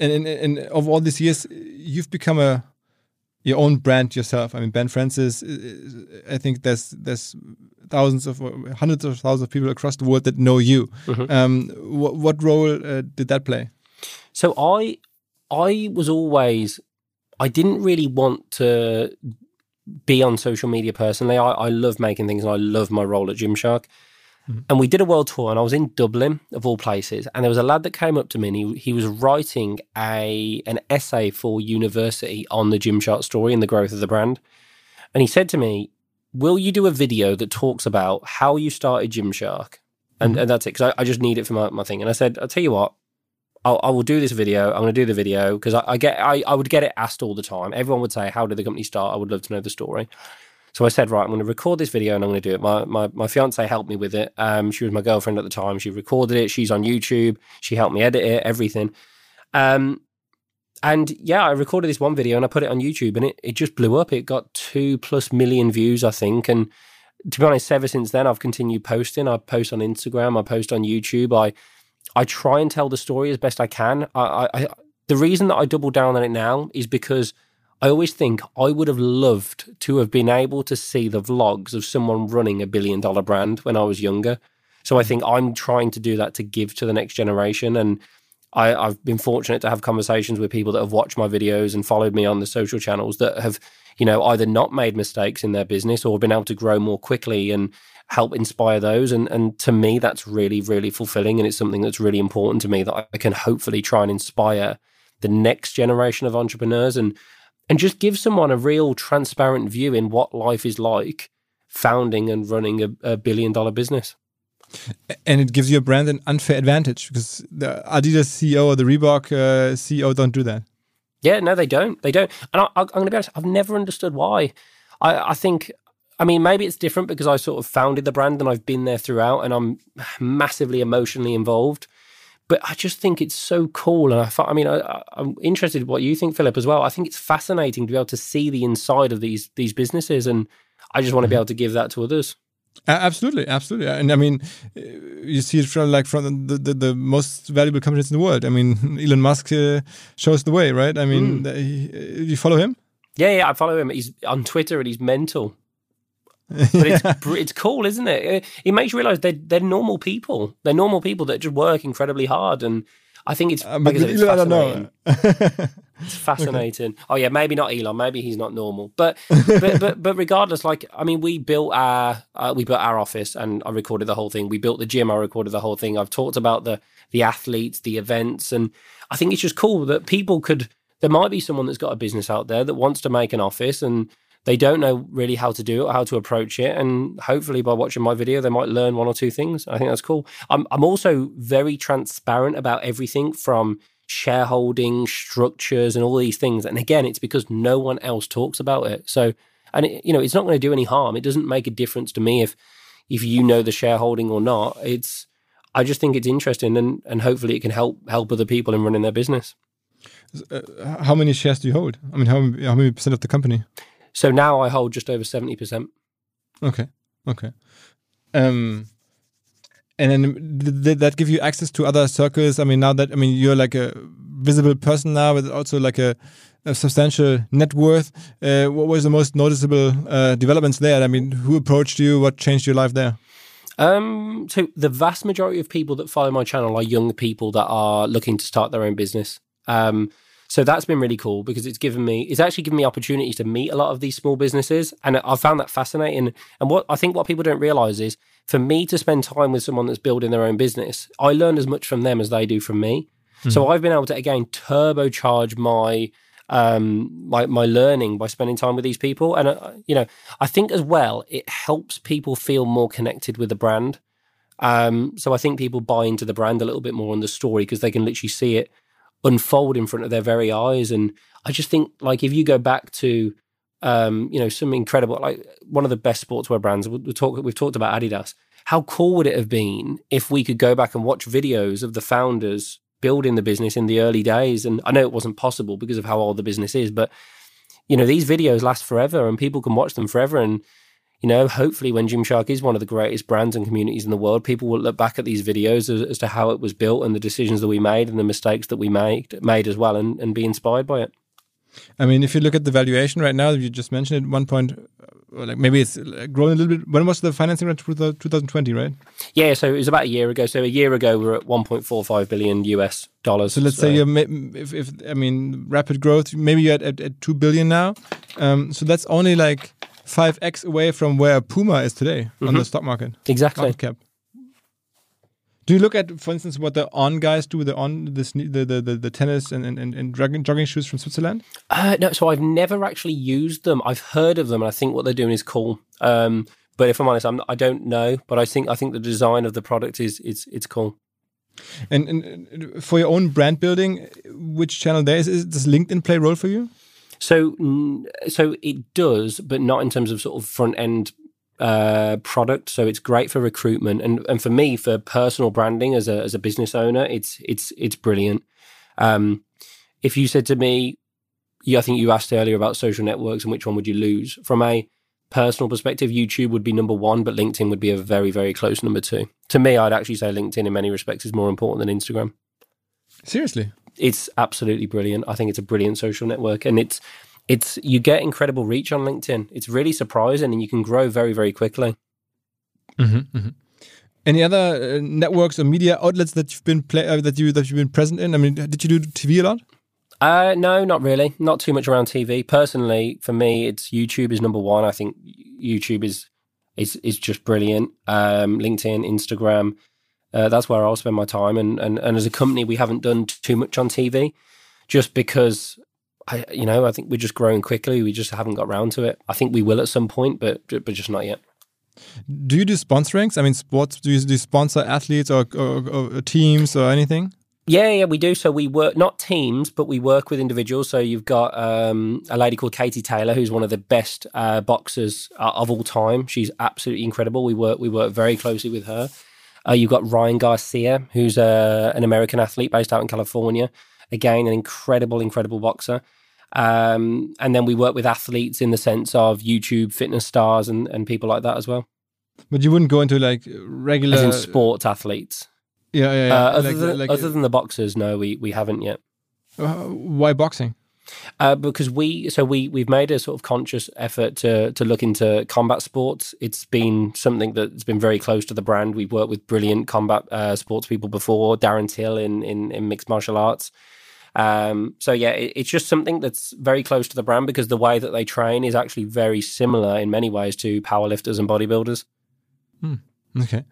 And, and, and over all these years, you've become a your own brand yourself. I mean, Ben Francis. uh, I think there's there's thousands of hundreds of thousands of people across the world that know you. Um, what, what role uh, did that play? So I I was always I didn't really want to be on social media personally. I, I love making things and I love my role at Gymshark. Mm-hmm. And we did a world tour and I was in Dublin of all places and there was a lad that came up to me and he, he was writing a an essay for university on the Gymshark story and the growth of the brand. And he said to me, Will you do a video that talks about how you started Gymshark? And, mm-hmm. and that's it, because I, I just need it for my, my thing. And I said, I'll tell you what, I'll, I will do this video. I'm going to do the video because I, I get I, I would get it asked all the time. Everyone would say, "How did the company start?" I would love to know the story. So I said, "Right, I'm going to record this video and I'm going to do it." My my my fiance helped me with it. Um, she was my girlfriend at the time. She recorded it. She's on YouTube. She helped me edit it, everything. Um, and yeah, I recorded this one video and I put it on YouTube and it, it just blew up. It got two plus million views, I think. And to be honest, ever since then, I've continued posting. I post on Instagram, I post on YouTube. I I try and tell the story as best I can. I, I, the reason that I double down on it now is because I always think I would have loved to have been able to see the vlogs of someone running a billion dollar brand when I was younger. So I think I'm trying to do that to give to the next generation. And I, I've been fortunate to have conversations with people that have watched my videos and followed me on the social channels that have, you know, either not made mistakes in their business or been able to grow more quickly and help inspire those. And and to me, that's really, really fulfilling. And it's something that's really important to me that I can hopefully try and inspire the next generation of entrepreneurs and and just give someone a real transparent view in what life is like founding and running a, a billion dollar business. And it gives your brand an unfair advantage because the Adidas CEO or the Reebok uh, CEO don't do that. Yeah, no, they don't. They don't. And I, am going to be honest, I've never understood why. I, I think, I mean, maybe it's different because I sort of founded the brand and I've been there throughout and I'm massively emotionally involved. But I just think it's so cool. And I, I mean, I, I'm interested in what you think, Philipp, as well. I think it's fascinating to be able to see the inside of these these businesses. And I just want to be mm-hmm. able to give that to others. Absolutely, absolutely, and I mean, uh, you see it from like from the, the, the most valuable companies in the world. I mean, Elon Musk uh, shows the way, right? I mean, mm. he, uh, you follow him? Yeah, yeah, I follow him. He's on Twitter and he's mental. But it's it's cool, isn't it? It makes you realize they're they're normal people. They're normal people that just work incredibly hard, and I think it's. Uh, I, it's know. it's fascinating. Okay. Oh yeah, maybe not Elon. Maybe he's not normal. But but, but but regardless, like I mean, we built our uh, we built our office, and I recorded the whole thing. We built the gym. I recorded the whole thing. I've talked about the the athletes, the events, and I think it's just cool that people could. There might be someone that's got a business out there that wants to make an office and they don't know really how to do it, how to approach it. And hopefully, by watching my video, they might learn one or two things. I think that's cool. I'm, I'm also very transparent about everything from shareholding structures and all these things. And again, it's because no one else talks about it. So, and it, you know, it's not going to do any harm. It doesn't make a difference to me if if you know the shareholding or not. It's I just think it's interesting, and and hopefully it can help help other people in running their business. Uh, how many shares do you hold? I mean, how how many percent of the company? So now I hold just over 70%. Okay. Okay. Um, and then did that give you access to other circles? I mean, now that, I mean, you're like a visible person now with also like a, a substantial net worth. Uh, what was the most noticeable uh, developments there? I mean, who approached you? What changed your life there? Um, so the vast majority of people that follow my channel are young people that are looking to start their own business. Um, so that's been really cool because it's given me, it's actually given me opportunities to meet a lot of these small businesses. And I found that fascinating. And what I think what people don't realize is for me to spend time with someone that's building their own business, I learn as much from them as they do from me. Mm-hmm. So I've been able to, again, turbocharge my, um, my my learning by spending time with these people, and uh, you know, I think as well it helps people feel more connected with the brand. Um, so I think people buy into the brand a little bit more on the story because they can literally see it unfold in front of their very eyes. And I just think, like, if you go back to, um, you know, some incredible, like one of the best sportswear brands, we talk, we've talked about Adidas. How cool would it have been if we could go back and watch videos of the founders building the business in the early days? And I know it wasn't possible because of how old the business is, but you know, these videos last forever and people can watch them forever. And you know, hopefully when Gymshark is one of the greatest brands and communities in the world, people will look back at these videos as, as, to how it was built and the decisions that we made and the mistakes that we made made as well and, and be inspired by it. I mean, if you look at the valuation right now, you just mentioned it, one point, like maybe it's uh, grown a little bit. When was the financing round? 2020, right? Yeah, so it was about a year ago. So a year ago, we are at 1.45 billion US dollars. So let's so. say you're, if, if I mean, rapid growth, maybe you're at, at, at 2 billion now. Um, so that's only like 5x away from where Puma is today mm -hmm. on the mm-hmm. stock market. Exactly. cap. Do you look at, for instance, what the on guys do, the on the the the, the tennis and, and, and jogging, jogging shoes from Switzerland? Uh, no, so I've never actually used them. I've heard of them, and I think what they're doing is cool. Um, but if I'm honest, I'm, I do not know. But I think I think the design of the product is it's it's cool. And, and for your own brand building, which channel there is, is does LinkedIn play a role for you? So, so it does, but not in terms of sort of front end uh, product. So it's great for recruitment, and and for me, for personal branding as a as a business owner, it's it's it's brilliant. Um, if you said to me, yeah, I think you asked earlier about social networks and which one would you lose from a personal perspective, YouTube would be number one, but LinkedIn would be a very, very close number two. To me, I'd actually say LinkedIn in many respects is more important than Instagram. Seriously. It's absolutely brilliant. I think it's a brilliant social network, and it's it's you get incredible reach on LinkedIn. It's really surprising, and you can grow very, very quickly. Mm-hmm, Any other uh, networks or media outlets that you've been play, uh, that you that you've been present in? I mean, did you do TV a lot? Uh, no, not really. Not too much around TV. Personally, for me, it's YouTube is number one. I think YouTube is is is just brilliant. Um, LinkedIn, Instagram, uh, that's where I'll spend my time. And, and and as a company, we haven't done too much on TV, just because I, you know, I think we're just growing quickly. We just haven't got round to it. I think we will at some point, but but just not yet. Do you do sponsorings? I mean, sports. Do you, do you sponsor athletes or, or, or teams or anything? Yeah, yeah, we do. So we work not teams, but we work with individuals. So you've got um, a lady called Katie Taylor, who's one of the best uh, boxers uh, of all time. She's absolutely incredible. We work we work very closely with her. Uh, you've got Ryan Garcia, who's uh, an American athlete based out in California. Again, an incredible, incredible boxer. Um, and then we work with athletes in the sense of YouTube fitness stars and, and people like that as well. But you wouldn't go into like regular As in sports athletes. Yeah, yeah. yeah. Uh, other, Like- than, like- other than the boxers, no, we, we haven't yet. uh, why boxing? Uh, because we so we we've made a sort of conscious effort to to look into combat sports. It's been something that's been very close to the brand. We've worked with brilliant combat uh, sports people before, Darren Till in in, in mixed martial arts. Um, so yeah, it, it's just something that's very close to the brand because the way that they train is actually very similar in many ways to powerlifters and bodybuilders. Okay.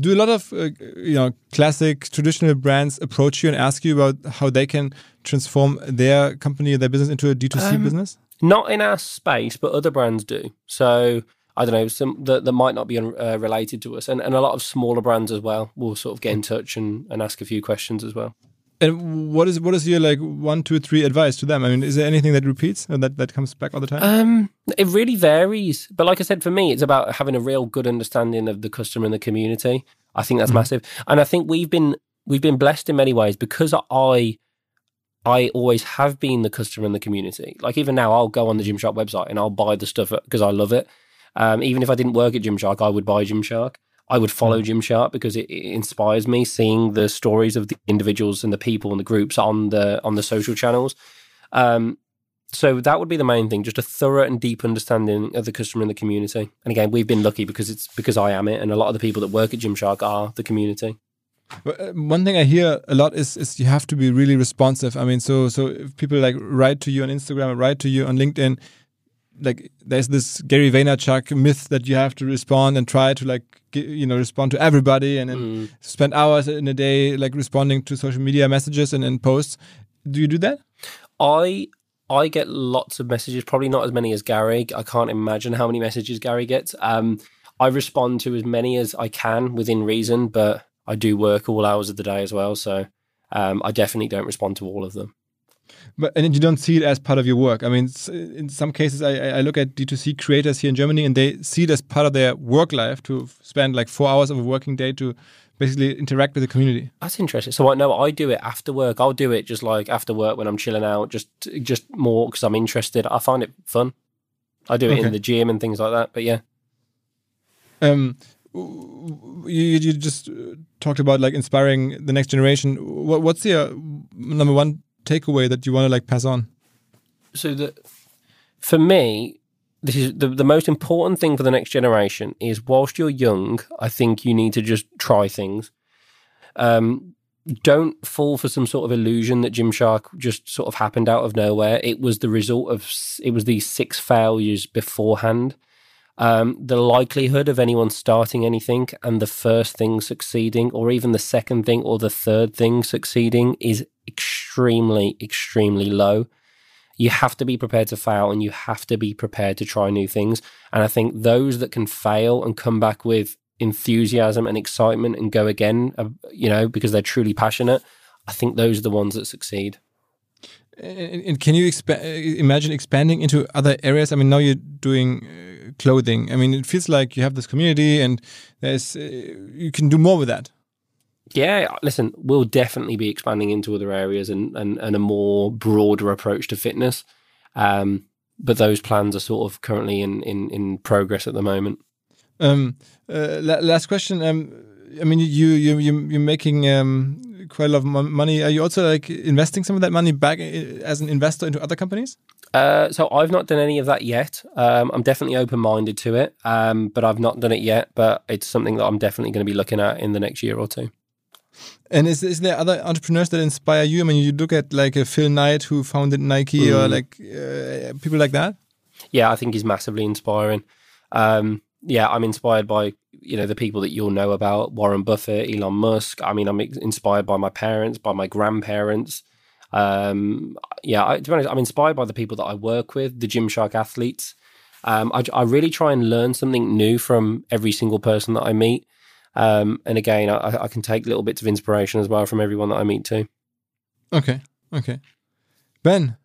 Do a lot of uh, you know classic traditional brands approach you and ask you about how they can transform their company, their business into a D2C Um, business? Not in our space, but other brands do. So I don't know, some that, that might not be uh, related to us, and, and a lot of smaller brands as well will sort of get in touch and, and ask a few questions as well. And what is what is your like one, two, three advice to them? I mean, is there anything that repeats or that that comes back all the time? Um, it really varies, but like I said, for me, it's about having a real good understanding of the customer and the community. I think that's massive, and I think we've been we've been blessed in many ways because I I always have been the customer in the community. Like even now, I'll go on the Gymshark website and I'll buy the stuff because I love it. Um, even if I didn't work at Gymshark, I would buy Gymshark. I would follow Gymshark because it, it inspires me seeing the stories of the individuals and the people and the groups on the on the social channels. Um, so that would be the main thing, just a thorough and deep understanding of the customer and the community. And again, we've been lucky because it's because I am it, and a lot of the people that work at Gymshark are the community. Uh, one thing I hear a lot is is you have to be really responsive. I mean, so so if people like write to you on Instagram or write to you on LinkedIn, like there's this Gary Vaynerchuk myth that you have to respond and try to like you know respond to everybody and then Mm. spend hours in a day like responding to social media messages and, and posts. Do you do that? I I get lots of messages, probably not as many as Gary. I can't imagine how many messages Gary gets. Um, I respond to as many as I can within reason, but I do work all hours of the day as well, so um, I definitely don't respond to all of them. But and you don't see it as part of your work. I mean, in some cases, I, I- look at D2C creators here in Germany, and they see it as part of their work life to spend like four hours of a working day to basically interact with the community. That's interesting. So I know I do it after work. I'll do it just like after work when I'm chilling out, just just more because I'm interested. I find it fun. I do it Okay. in the gym and things like that. But yeah, Um, you, you just uh, talked about like inspiring the next generation. What, what's your number one takeaway that you want to like pass on? so the for me this is the, the most important thing for the next generation is whilst you're young i think you need to just try things um don't fall for some sort of illusion that Gymshark just sort of happened out of nowhere. It was the result of it was these six failures beforehand. Um, the likelihood of anyone starting anything and the first thing succeeding, or even the second thing or the third thing succeeding, is extremely, extremely low you have to be prepared to fail and you have to be prepared to try new things. And I think those that can fail and come back with enthusiasm and excitement and go again, uh, you know, because they're truly passionate, I think those are the ones that succeed. And, and can you expa- uh, imagine expanding into other areas? I mean, now you're doing uh, clothing. I mean, it feels like you have this community, and there's uh, you can do more with that. Yeah, listen, we'll definitely be expanding into other areas and, and, and a more broader approach to fitness. Um, but those plans are sort of currently in in, in progress at the moment. Um, uh, la- last question. Um, I mean, you you you you're making um, quite a lot of money. Are you also like investing some of that money back as an investor into other companies? Uh, so I've not done any of that yet. Um, I'm definitely open minded to it, um, but I've not done it yet. But it's something that I'm definitely going to be looking at in the next year or two. And is is there other entrepreneurs that inspire you? I mean, you look at like a Phil Knight who founded Nike, or Mm. like uh, people like that. Yeah, I think he's massively inspiring. Um, yeah, I'm inspired by you know the people that you'll know about Warren Buffett, Elon Musk. I mean, I'm inspired by my parents, by my grandparents. Um, yeah, I, to be honest, I'm inspired by the people that I work with, the Gymshark athletes. Um, I, I really try and learn something new from every single person that I meet. Um, and again, I, I can take little bits of inspiration as well from everyone that I meet too. Okay, okay. Ben,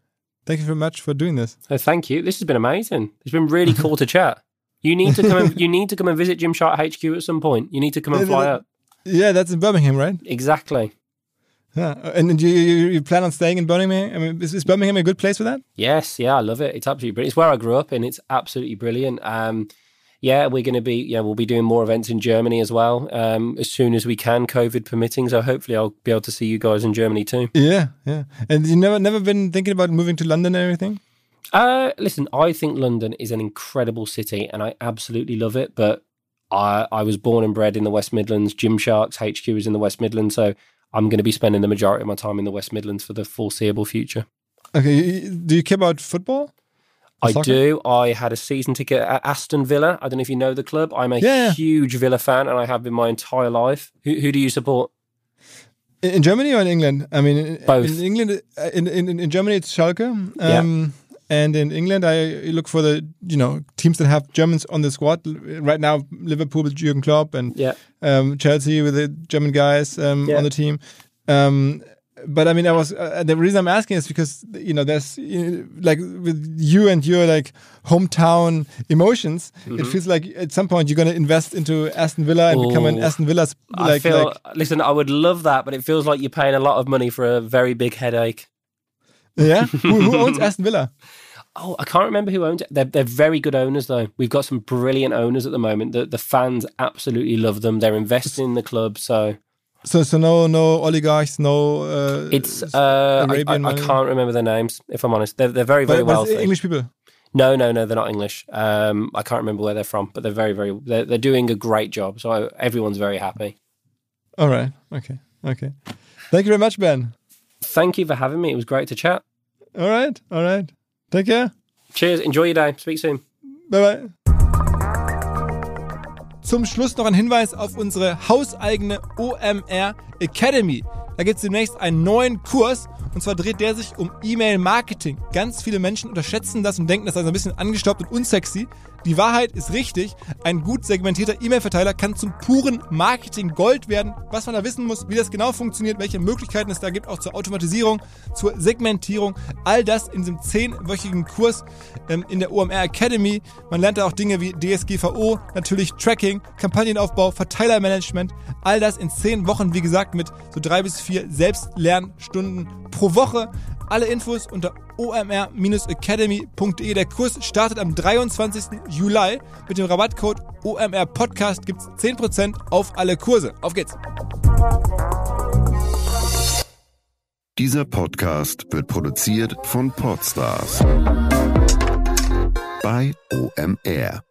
thank you very much for doing this. So thank you. This has been amazing. It's been really cool to chat. You need to come. And, you need to come and visit Gymshark HQ at some point. You need to come and fly up. Yeah, that's in Birmingham, right? Exactly. Yeah, and and you you, you plan on staying in Birmingham? I mean, is, is Birmingham a good place for that? Yes, yeah, I love it. It's absolutely brilliant. It's where I grew up, and it's absolutely brilliant. Um, yeah, we're going to be, yeah, we'll be doing more events in Germany as well um, as soon as we can, COVID permitting. So hopefully, I'll be able to see you guys in Germany too. Yeah, yeah. And you never never been thinking about moving to London or anything? Uh, listen, I think London is an incredible city, and I absolutely love it. But I, I was born and bred in the West Midlands. Gymsharks HQ is in the West Midlands, so I'm going to be spending the majority of my time in the West Midlands for the foreseeable future. Okay. Do you care about football? I Soccer? do. I had a season ticket at Aston Villa. I don't know if you know the club. I'm a Yeah, yeah. huge Villa fan, and I have been my entire life. Who, who do you support? In, Germany or in England? I mean, in, Both. In England, uh, in, in in Germany, it's Schalke. Um, And in England, I look for the you know teams that have Germans on the squad. Right now, Liverpool with Jurgen Klopp and Yeah. um, Chelsea with the German guys um, Yeah. on the team. Um, but I mean, I was uh, the reason I'm asking is because you know there's you know, like with you and your like hometown emotions. Mm-hmm. It feels like at some point you're going to invest into Aston Villa and become an Aston Villa. sp- I feel. like listen, I would love that, but it feels like you're paying a lot of money for a very big headache. Yeah. who, who owns Aston Villa? Oh, I can't remember who owns it. They're, they're very good owners, though. We've got some brilliant owners at the moment. The, the fans absolutely love them. They're investing in the club, so So so no no oligarchs, no. Uh, it's. Uh, I, I, I can't remember their names, if I'm honest. They're, they're very, very but, but wealthy. English people. No, no, no, they're not English. Um, I can't remember where they're from, but they're very, very. They're, they're doing a great job, so I, everyone's very happy. All right. Okay. Okay. Thank you very much, Ben. Thank you for having me. It was great to chat. All right. All right. Take care. Cheers. Enjoy your day. Speak soon. Bye bye. Zum Schluss noch ein Hinweis auf unsere hauseigene OMR Academy. Da gibt es demnächst einen neuen Kurs und zwar dreht der sich um E-Mail-Marketing. Ganz viele Menschen unterschätzen das und denken, das sei so ein bisschen angestaubt und unsexy. Die Wahrheit ist richtig. Ein gut segmentierter E-Mail-Verteiler kann zum puren Marketing-Gold werden. Was man da wissen muss, wie das genau funktioniert, welche Möglichkeiten es da gibt, auch zur Automatisierung, zur Segmentierung, all das in diesem zehnwöchigen Kurs ähm, in der OMR Academy. Man lernt da auch Dinge wie DSGVO, natürlich Tracking, Kampagnenaufbau, Verteilermanagement, all das in zehn Wochen, wie gesagt, mit so drei bis vier Selbstlernstunden pro Woche. Alle Infos unter omr-academy.de. Der Kurs startet am 23. Juli. Mit dem Rabattcode OMR Podcast gibt es 10% auf alle Kurse. Auf geht's! Dieser Podcast wird produziert von Podstars bei OMR.